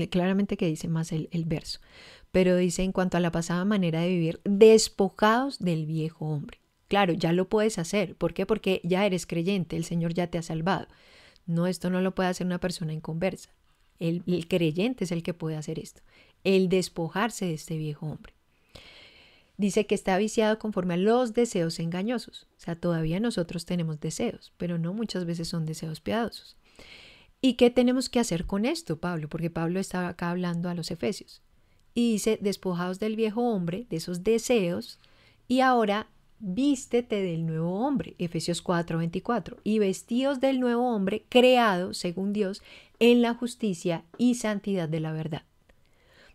Claramente que dice más el, el verso, pero dice en cuanto a la pasada manera de vivir, despojados del viejo hombre Claro, ya lo puedes hacer. ¿Por qué? Porque ya eres creyente, el Señor ya te ha salvado. No, esto no lo puede hacer una persona inconversa. El, el creyente es el que puede hacer esto. El despojarse de este viejo hombre. Dice que está viciado conforme a los deseos engañosos. O sea, todavía nosotros tenemos deseos, pero no muchas veces son deseos piadosos. ¿Y qué tenemos que hacer con esto, Pablo? Porque Pablo estaba acá hablando a los efesios. Y dice, despojados del viejo hombre, de esos deseos, y ahora vístete del nuevo hombre, Efesios 4:24, y vestidos del nuevo hombre creado, según Dios, en la justicia y santidad de la verdad.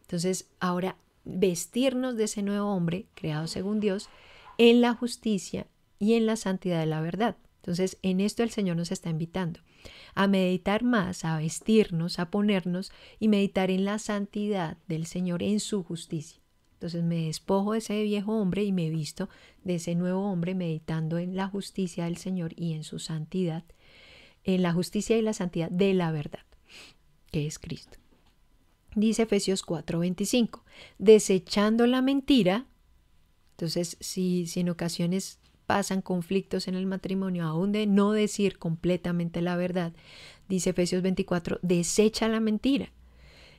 Entonces, ahora vestirnos de ese nuevo hombre, creado según Dios, en la justicia y en la santidad de la verdad. Entonces, en esto el Señor nos está invitando a meditar más, a vestirnos, a ponernos y meditar en la santidad del Señor, en su justicia. Entonces me despojo de ese viejo hombre y me visto de ese nuevo hombre meditando en la justicia del Señor y en su santidad, en la justicia y la santidad de la verdad, que es Cristo. Dice Efesios 4:25, desechando la mentira, entonces si, si en ocasiones pasan conflictos en el matrimonio, aún de no decir completamente la verdad, dice Efesios 24, desecha la mentira.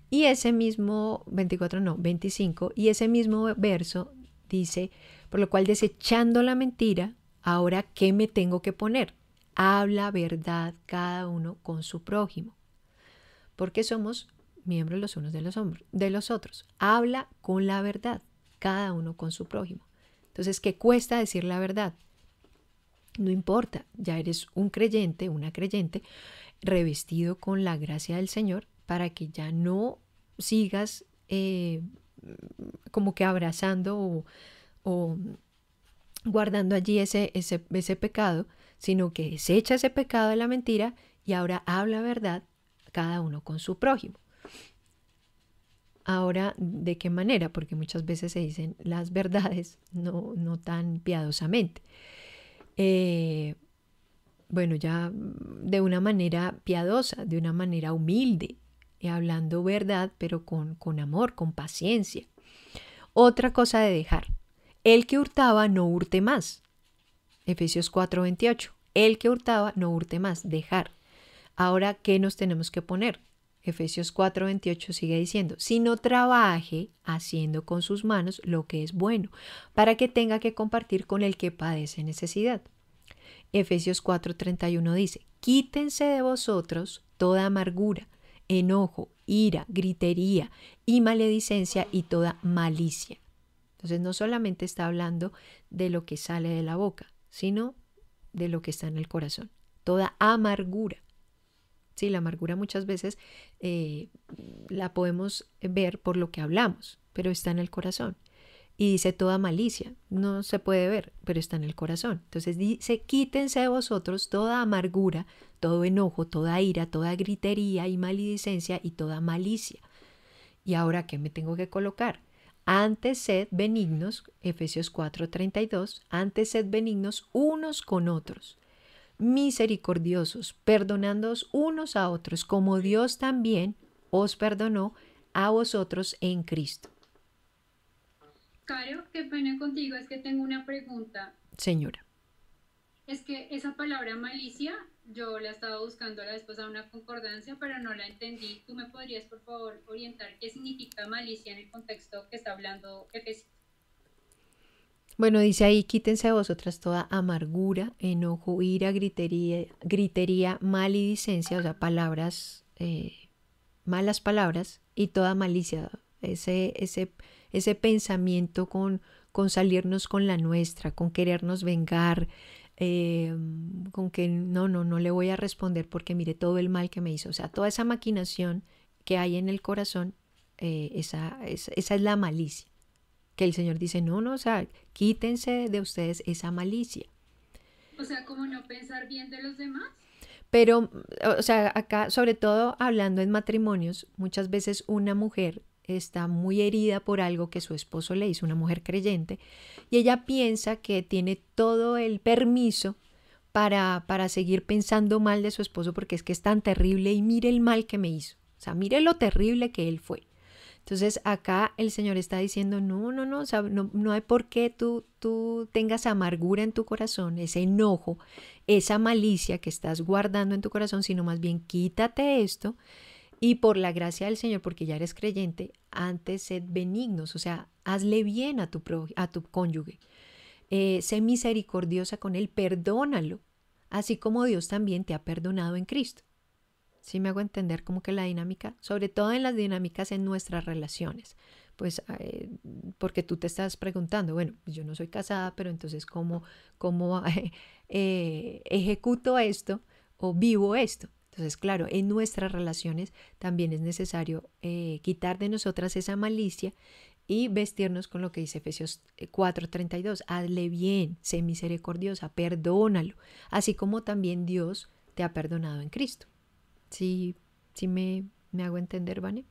Y ese mismo, 24 no, 25, y ese mismo verso dice, por lo cual desechando la mentira, ahora ¿qué me tengo que poner? Habla verdad cada uno con su prójimo, porque somos miembros los unos de los, de los otros. Habla con la verdad, cada uno con su prójimo. Entonces, ¿qué cuesta decir la verdad? No importa, ya eres un creyente, una creyente, revestido con la gracia del Señor para que ya no sigas eh, como que abrazando o, guardando allí ese, ese, pecado, sino que desecha ese pecado de la mentira y ahora habla verdad cada uno con su prójimo. Ahora, ¿de qué manera? Porque muchas veces se dicen las verdades no, no tan piadosamente. Eh, bueno, ya de una manera piadosa, de una manera humilde, hablando verdad, pero con, con amor, con paciencia. Otra cosa de dejar. El que hurtaba no hurte más. Efesios 4:28. El que hurtaba no hurte más. Dejar. Ahora, ¿qué nos tenemos que poner? Efesios 4:28 sigue diciendo, si no trabaje haciendo con sus manos lo que es bueno, para que tenga que compartir con el que padece necesidad. Efesios 4:31 dice, quítense de vosotros toda amargura, enojo, ira, gritería y maledicencia y toda malicia. Entonces no solamente está hablando de lo que sale de la boca, sino de lo que está en el corazón. Toda amargura. Sí, la amargura muchas veces eh, la podemos ver por lo que hablamos, pero está en el corazón. Y dice toda malicia, no se puede ver, pero está en el corazón. Entonces dice, quítense de vosotros toda amargura, todo enojo, toda ira, toda gritería y maledicencia y toda malicia. Y ahora, ¿qué me tengo que colocar? Antes sed benignos, Efesios 4:32, antes sed benignos unos con otros misericordiosos, perdonándoos unos a otros, como Dios también os perdonó a vosotros en Cristo. Caro, qué pena contigo, es que tengo una pregunta. Señora. Es que esa palabra malicia, yo la estaba buscando la vez pasada una concordancia, pero no la entendí. ¿Tú me podrías, por favor, orientar qué significa malicia en el contexto que está hablando Efesios? Bueno, dice ahí, quítense a vosotras toda amargura, enojo, ira, gritería, gritería maledicencia, o sea, palabras, eh, malas palabras y toda malicia, ese, ese, ese pensamiento con, con salirnos con la nuestra, con querernos vengar, eh, con que no, no, no le voy a responder porque mire todo el mal que me hizo. O sea, toda esa maquinación que hay en el corazón, eh, esa, esa es la malicia que el Señor dice, no, no, o sea, quítense de ustedes esa malicia. O sea, como no pensar bien de los demás. Pero, o sea, acá, sobre todo hablando en matrimonios, muchas veces una mujer está muy herida por algo que su esposo le hizo, una mujer creyente, y ella piensa que tiene todo el permiso para, para seguir pensando mal de su esposo porque es que es tan terrible y mire el mal que me hizo. O sea, mire lo terrible que él fue. Entonces acá el Señor está diciendo, no, no, no, no, no hay por qué tú, tú tengas amargura en tu corazón, ese enojo, esa malicia que estás guardando en tu corazón, sino más bien quítate esto y por la gracia del Señor, porque ya eres creyente, antes sed benignos, o sea, hazle bien a tu, a tu cónyuge, eh, sé misericordiosa con él, perdónalo, así como Dios también te ha perdonado en Cristo. ¿Sí me hago entender como que la dinámica? Sobre todo en las dinámicas en nuestras relaciones. Pues eh, porque tú te estás preguntando, bueno, yo no soy casada, pero entonces ¿cómo, cómo eh, ejecuto esto o vivo esto? Entonces, claro, en nuestras relaciones también es necesario eh, quitar de nosotras esa malicia y vestirnos con lo que dice Efesios 4:32. Hazle bien, sé misericordiosa, perdónalo, así como también Dios te ha perdonado en Cristo. ¿Sí, sí me, me hago entender, Vane?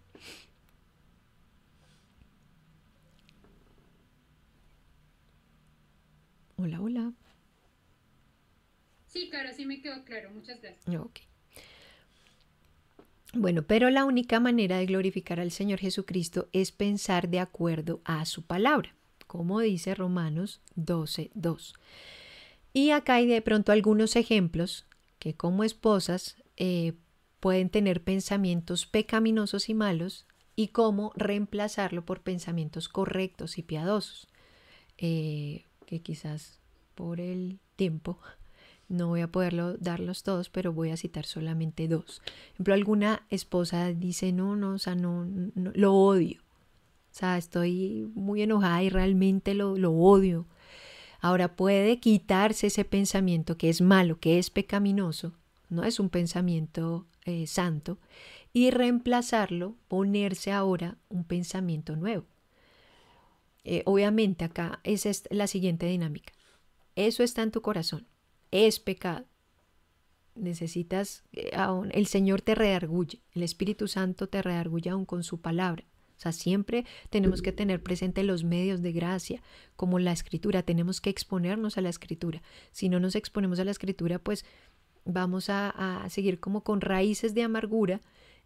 Hola, hola. Sí, claro, sí me quedó claro. Muchas gracias. Ok. Bueno, pero la única manera de glorificar al Señor Jesucristo es pensar de acuerdo a su palabra, como dice Romanos 12, 2. Y acá hay de pronto algunos ejemplos que como esposas eh, pueden tener pensamientos pecaminosos y malos y cómo reemplazarlo por pensamientos correctos y piadosos, eh, que quizás por el tiempo no voy a poderlo darlos todos, pero voy a citar solamente dos. Por ejemplo, alguna esposa dice, no, no, o sea, no, lo odio. O sea, estoy muy enojada y realmente lo, lo odio. Ahora puede quitarse ese pensamiento que es malo, que es pecaminoso, no es un pensamiento eh, santo, y reemplazarlo, ponerse ahora un pensamiento nuevo. Eh, obviamente acá es la siguiente dinámica. Eso está en tu corazón es pecado. Necesitas, eh, aún, el Señor te redarguye, el Espíritu Santo te redarguye aún con su palabra. O sea, siempre tenemos que tener presente los medios de gracia, como la escritura, tenemos que exponernos a la escritura. Si no nos exponemos a la escritura, pues vamos a, a seguir como con raíces de amargura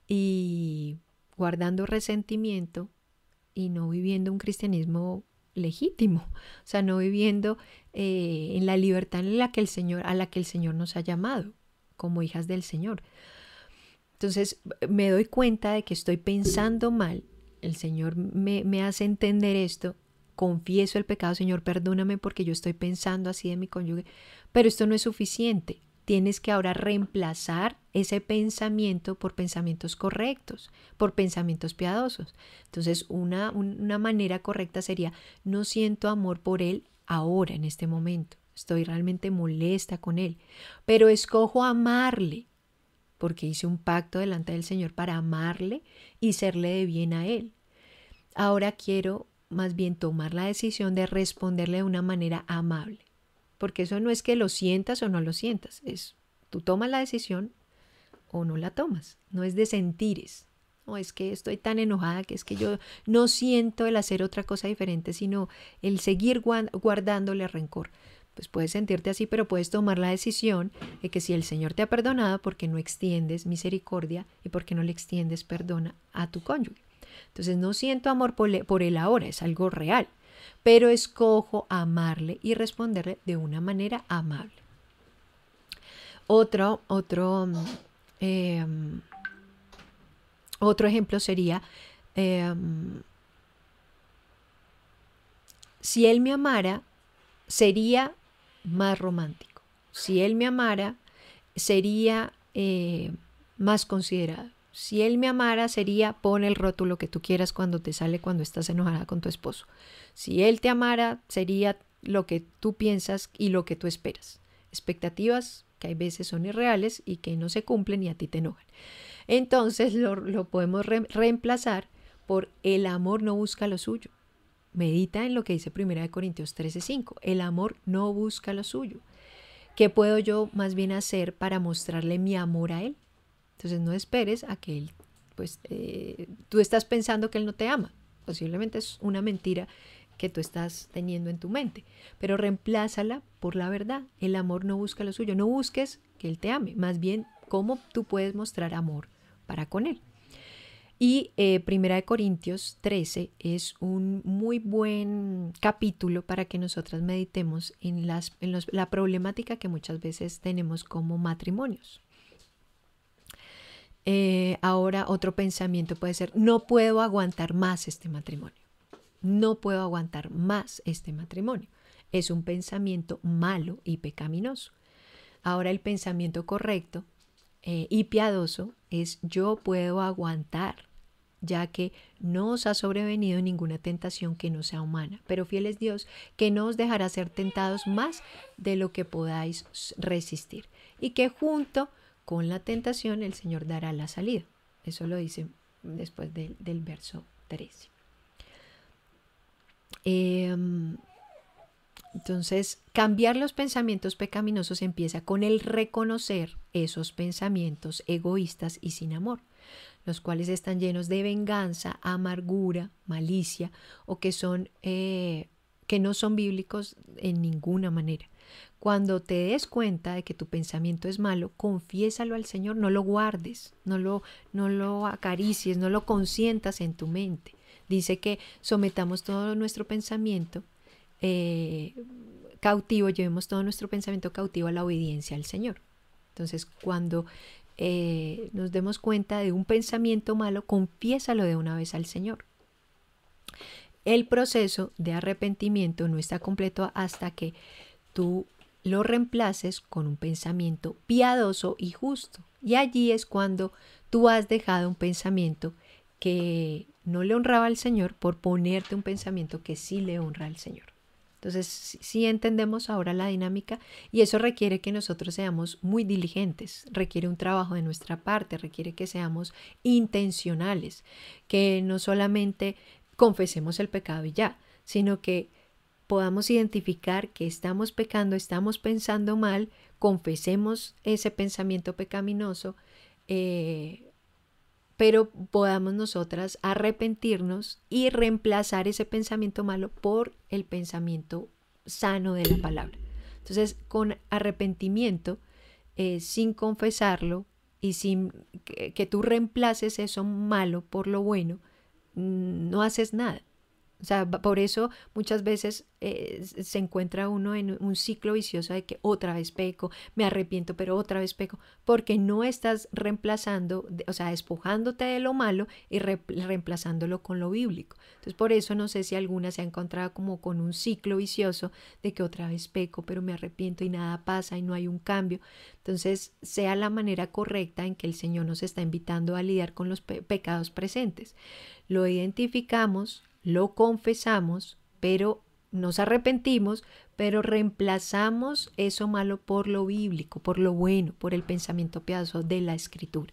y guardando resentimiento y no viviendo un cristianismo legítimo, o sea, no viviendo eh, en la libertad en la que el Señor, a la que el Señor nos ha llamado como hijas del Señor. Entonces me doy cuenta de que estoy pensando mal, el Señor me, me hace entender esto, confieso el pecado, Señor, perdóname porque yo estoy pensando así de mi cónyuge, pero esto no es suficiente tienes que ahora reemplazar ese pensamiento por pensamientos correctos, por pensamientos piadosos. Entonces, una, una manera correcta sería, no siento amor por él ahora, en este momento. Estoy realmente molesta con él, pero escojo amarle, porque hice un pacto delante del Señor para amarle y serle de bien a él. Ahora quiero más bien tomar la decisión de responderle de una manera amable porque eso no es que lo sientas o no lo sientas, es tú tomas la decisión o no la tomas, no es de sentires. No es que estoy tan enojada que es que yo no siento el hacer otra cosa diferente, sino el seguir guardándole rencor. Pues puedes sentirte así, pero puedes tomar la decisión de que si el Señor te ha perdonado, porque no extiendes misericordia y porque no le extiendes perdona a tu cónyuge. Entonces no siento amor por él ahora, es algo real pero escojo amarle y responderle de una manera amable. Otro, otro, em, otro ejemplo sería, em, si él me amara, sería más romántico. Si él me amara, sería eh, más considerado. Si él me amara, sería pon el rótulo que tú quieras cuando te sale cuando estás enojada con tu esposo. Si él te amara, sería lo que tú piensas y lo que tú esperas. Expectativas que hay veces son irreales y que no se cumplen y a ti te enojan. Entonces lo, podemos reemplazar por el amor no busca lo suyo. Medita en lo que dice 1 Corintios 13:5. El amor no busca lo suyo. ¿Qué puedo yo más bien hacer para mostrarle mi amor a él? Entonces no esperes a que él, pues eh, tú estás pensando que él no te ama. Posiblemente es una mentira que tú estás teniendo en tu mente, pero reemplázala por la verdad. El amor no busca lo suyo, no busques que él te ame, más bien cómo tú puedes mostrar amor para con él. Y eh, Primera de Corintios 13 es un muy buen capítulo para que nosotras meditemos en, las, en la problemática que muchas veces tenemos como matrimonios. Eh, ahora otro pensamiento puede ser, no puedo aguantar más este matrimonio. No puedo aguantar más este matrimonio. Es un pensamiento malo y pecaminoso. Ahora el pensamiento correcto eh, y piadoso es yo puedo aguantar, ya que no os ha sobrevenido ninguna tentación que no sea humana. Pero fiel es Dios, que no os dejará ser tentados más de lo que podáis resistir. Y que junto con la tentación el Señor dará la salida. Eso lo dice después del verso 13. Em, entonces, cambiar los pensamientos pecaminosos empieza con el reconocer esos pensamientos egoístas y sin amor, los cuales están llenos de venganza, amargura, malicia o que son eh, que no son bíblicos en ninguna manera. Cuando te des cuenta de que tu pensamiento es malo, confiésalo al Señor, no lo guardes, no lo, no lo acaricies, no lo consientas en tu mente. Dice que sometamos todo nuestro pensamiento eh, cautivo, llevemos todo nuestro pensamiento cautivo a la obediencia al Señor. Entonces, cuando eh, nos demos cuenta de un pensamiento malo, confiésalo de una vez al Señor. El proceso de arrepentimiento no está completo hasta que tú lo reemplaces con un pensamiento piadoso y justo. Y allí es cuando tú has dejado un pensamiento que no le honraba al Señor por ponerte un pensamiento que sí le honra al Señor. Entonces, sí entendemos ahora la dinámica y eso requiere que nosotros seamos muy diligentes, requiere un trabajo de nuestra parte, requiere que seamos intencionales, que no solamente confesemos el pecado y ya, sino que podamos identificar que estamos pecando, estamos pensando mal, confesemos ese pensamiento pecaminoso, eh, pero podamos nosotras arrepentirnos y reemplazar ese pensamiento malo por el pensamiento sano de la palabra. Entonces, con arrepentimiento, eh, sin confesarlo y sin que, tú reemplaces eso malo por lo bueno, mm, no haces nada. O sea, por eso muchas veces eh, se encuentra uno en un ciclo vicioso de que otra vez peco, me arrepiento, pero otra vez peco, porque no estás reemplazando, o sea, despojándote de lo malo y reemplazándolo con lo bíblico. Entonces, por eso no sé si alguna se ha encontrado como con un ciclo vicioso de que otra vez peco, pero me arrepiento y nada pasa y no hay un cambio. Entonces, sea la manera correcta en que el Señor nos está invitando a lidiar con los pecados presentes. Lo identificamos, lo confesamos, pero nos arrepentimos, pero reemplazamos eso malo por lo bíblico, por lo bueno, por el pensamiento piadoso de la escritura.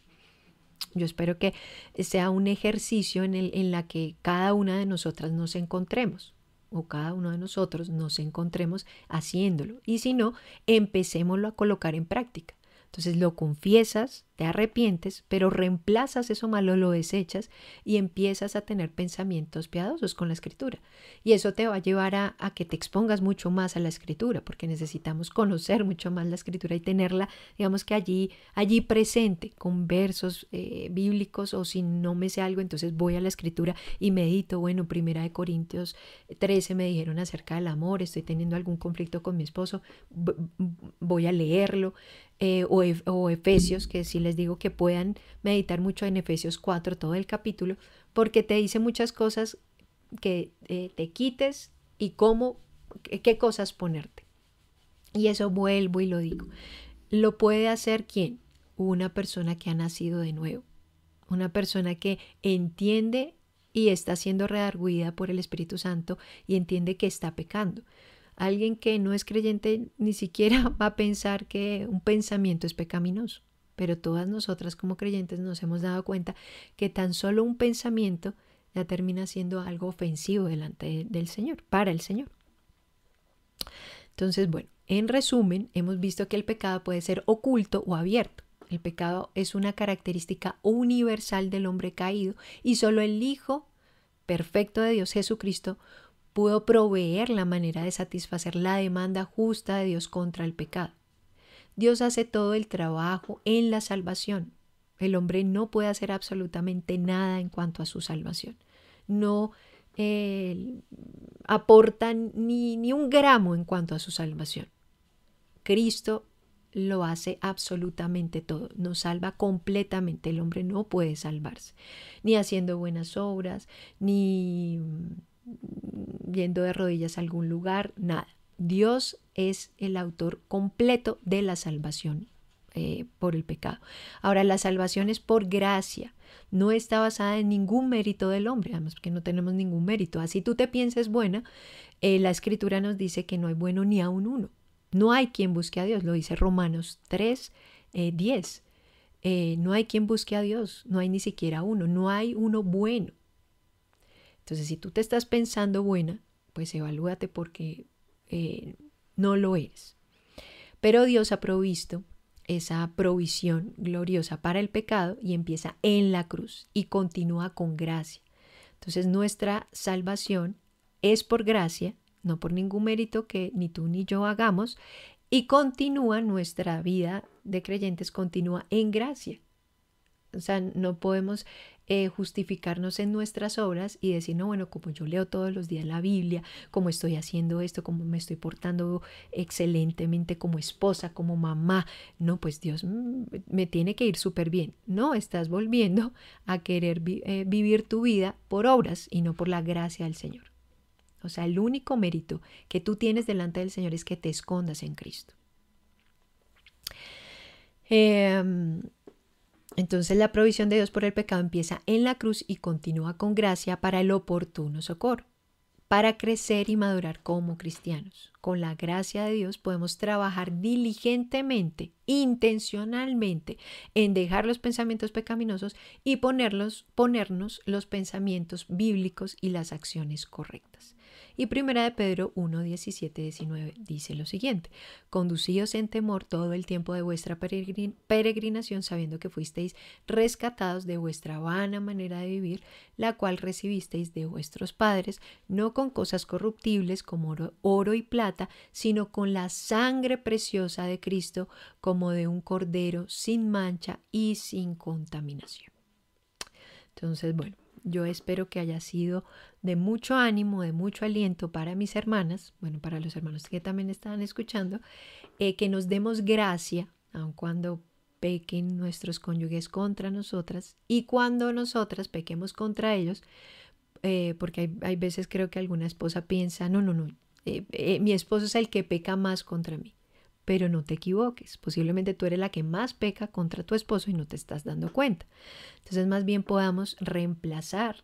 Yo espero que sea un ejercicio en el en la que cada una de nosotras nos encontremos o cada uno de nosotros nos encontremos haciéndolo. Y si no, empecémoslo a colocar en práctica. Entonces lo confiesas, te arrepientes, pero reemplazas eso malo, lo desechas y empiezas a tener pensamientos piadosos con la escritura. Y eso te va a llevar a, que te expongas mucho más a la escritura, porque necesitamos conocer mucho más la escritura y tenerla, digamos que allí, allí presente, con versos eh, bíblicos o si no me sé algo, entonces voy a la escritura y medito, bueno, primera de Corintios 13 me dijeron acerca del amor, estoy teniendo algún conflicto con mi esposo, voy a leerlo. Eh, o, Efesios, que si les digo que puedan meditar mucho en Efesios 4, todo el capítulo, porque te dice muchas cosas que eh, te quites y cómo, qué cosas ponerte. Y eso vuelvo y lo digo. Lo puede hacer quién? Una persona que ha nacido de nuevo, una persona que entiende y está siendo redarguida por el Espíritu Santo y entiende que está pecando. Alguien que no es creyente ni siquiera va a pensar que un pensamiento es pecaminoso, pero todas nosotras como creyentes nos hemos dado cuenta que tan solo un pensamiento ya termina siendo algo ofensivo delante del Señor, para el Señor. Entonces, bueno, en resumen, hemos visto que el pecado puede ser oculto o abierto. El pecado es una característica universal del hombre caído y solo el Hijo perfecto de Dios Jesucristo pudo proveer la manera de satisfacer la demanda justa de Dios contra el pecado. Dios hace todo el trabajo en la salvación. El hombre no puede hacer absolutamente nada en cuanto a su salvación. No eh, aporta ni, ni un gramo en cuanto a su salvación. Cristo lo hace absolutamente todo, nos salva completamente. El hombre no puede salvarse, ni haciendo buenas obras, ni yendo de rodillas a algún lugar, nada. Dios es el autor completo de la salvación eh, por el pecado. Ahora, la salvación es por gracia, no está basada en ningún mérito del hombre, además porque no tenemos ningún mérito. Así tú te pienses buena, eh, la escritura nos dice que no hay bueno ni aun uno. No hay quien busque a Dios, lo dice Romanos 3, 10. Eh, no hay quien busque a Dios, no hay ni siquiera uno, no hay uno bueno. Entonces, si tú te estás pensando buena, pues evalúate porque eh, no lo eres. Pero Dios ha provisto esa provisión gloriosa para el pecado y empieza en la cruz y continúa con gracia. Entonces nuestra salvación es por gracia, no por ningún mérito que ni tú ni yo hagamos, y continúa nuestra vida de creyentes, continúa en gracia. O sea, no podemos eh, justificarnos en nuestras obras y decir, no, bueno, como yo leo todos los días la Biblia, como estoy haciendo esto, como me estoy portando excelentemente como esposa, como mamá, no, pues Dios me tiene que ir súper bien. No, estás volviendo a querer eh, vivir tu vida por obras y no por la gracia del Señor. O sea, el único mérito que tú tienes delante del Señor es que te escondas en Cristo. Eh, entonces la provisión de Dios por el pecado empieza en la cruz y continúa con gracia para el oportuno socorro, para crecer y madurar como cristianos. Con la gracia de Dios podemos trabajar diligentemente, intencionalmente, en dejar los pensamientos pecaminosos y ponerlos, ponernos los pensamientos bíblicos y las acciones correctas. Y primera de Pedro 1, 17, 19 dice lo siguiente, conducíos en temor todo el tiempo de vuestra peregrinación sabiendo que fuisteis rescatados de vuestra vana manera de vivir, la cual recibisteis de vuestros padres, no con cosas corruptibles como oro, oro y plata, sino con la sangre preciosa de Cristo como de un cordero sin mancha y sin contaminación. Entonces, bueno, yo espero que haya sido de mucho ánimo, de mucho aliento para mis hermanas, bueno, para los hermanos que también estaban escuchando, eh, que nos demos gracia, aun cuando pequen nuestros cónyuges contra nosotras y cuando nosotras pequemos contra ellos, eh, porque hay, veces creo que alguna esposa piensa, no, no, no, eh, mi esposo es el que peca más contra mí pero no te equivoques. Posiblemente tú eres la que más peca contra tu esposo y no te estás dando cuenta. Entonces más bien podamos reemplazar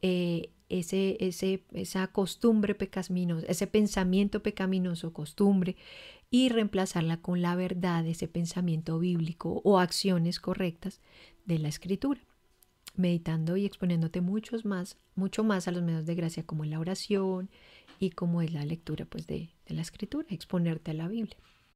eh, ese, ese, esa costumbre pecaminosa, ese pensamiento pecaminoso, costumbre, y reemplazarla con la verdad, ese pensamiento bíblico o acciones correctas de la escritura meditando y exponiéndote muchos más, mucho más a los medios de gracia como la oración y como es la lectura pues de, de la escritura, exponerte a la Biblia.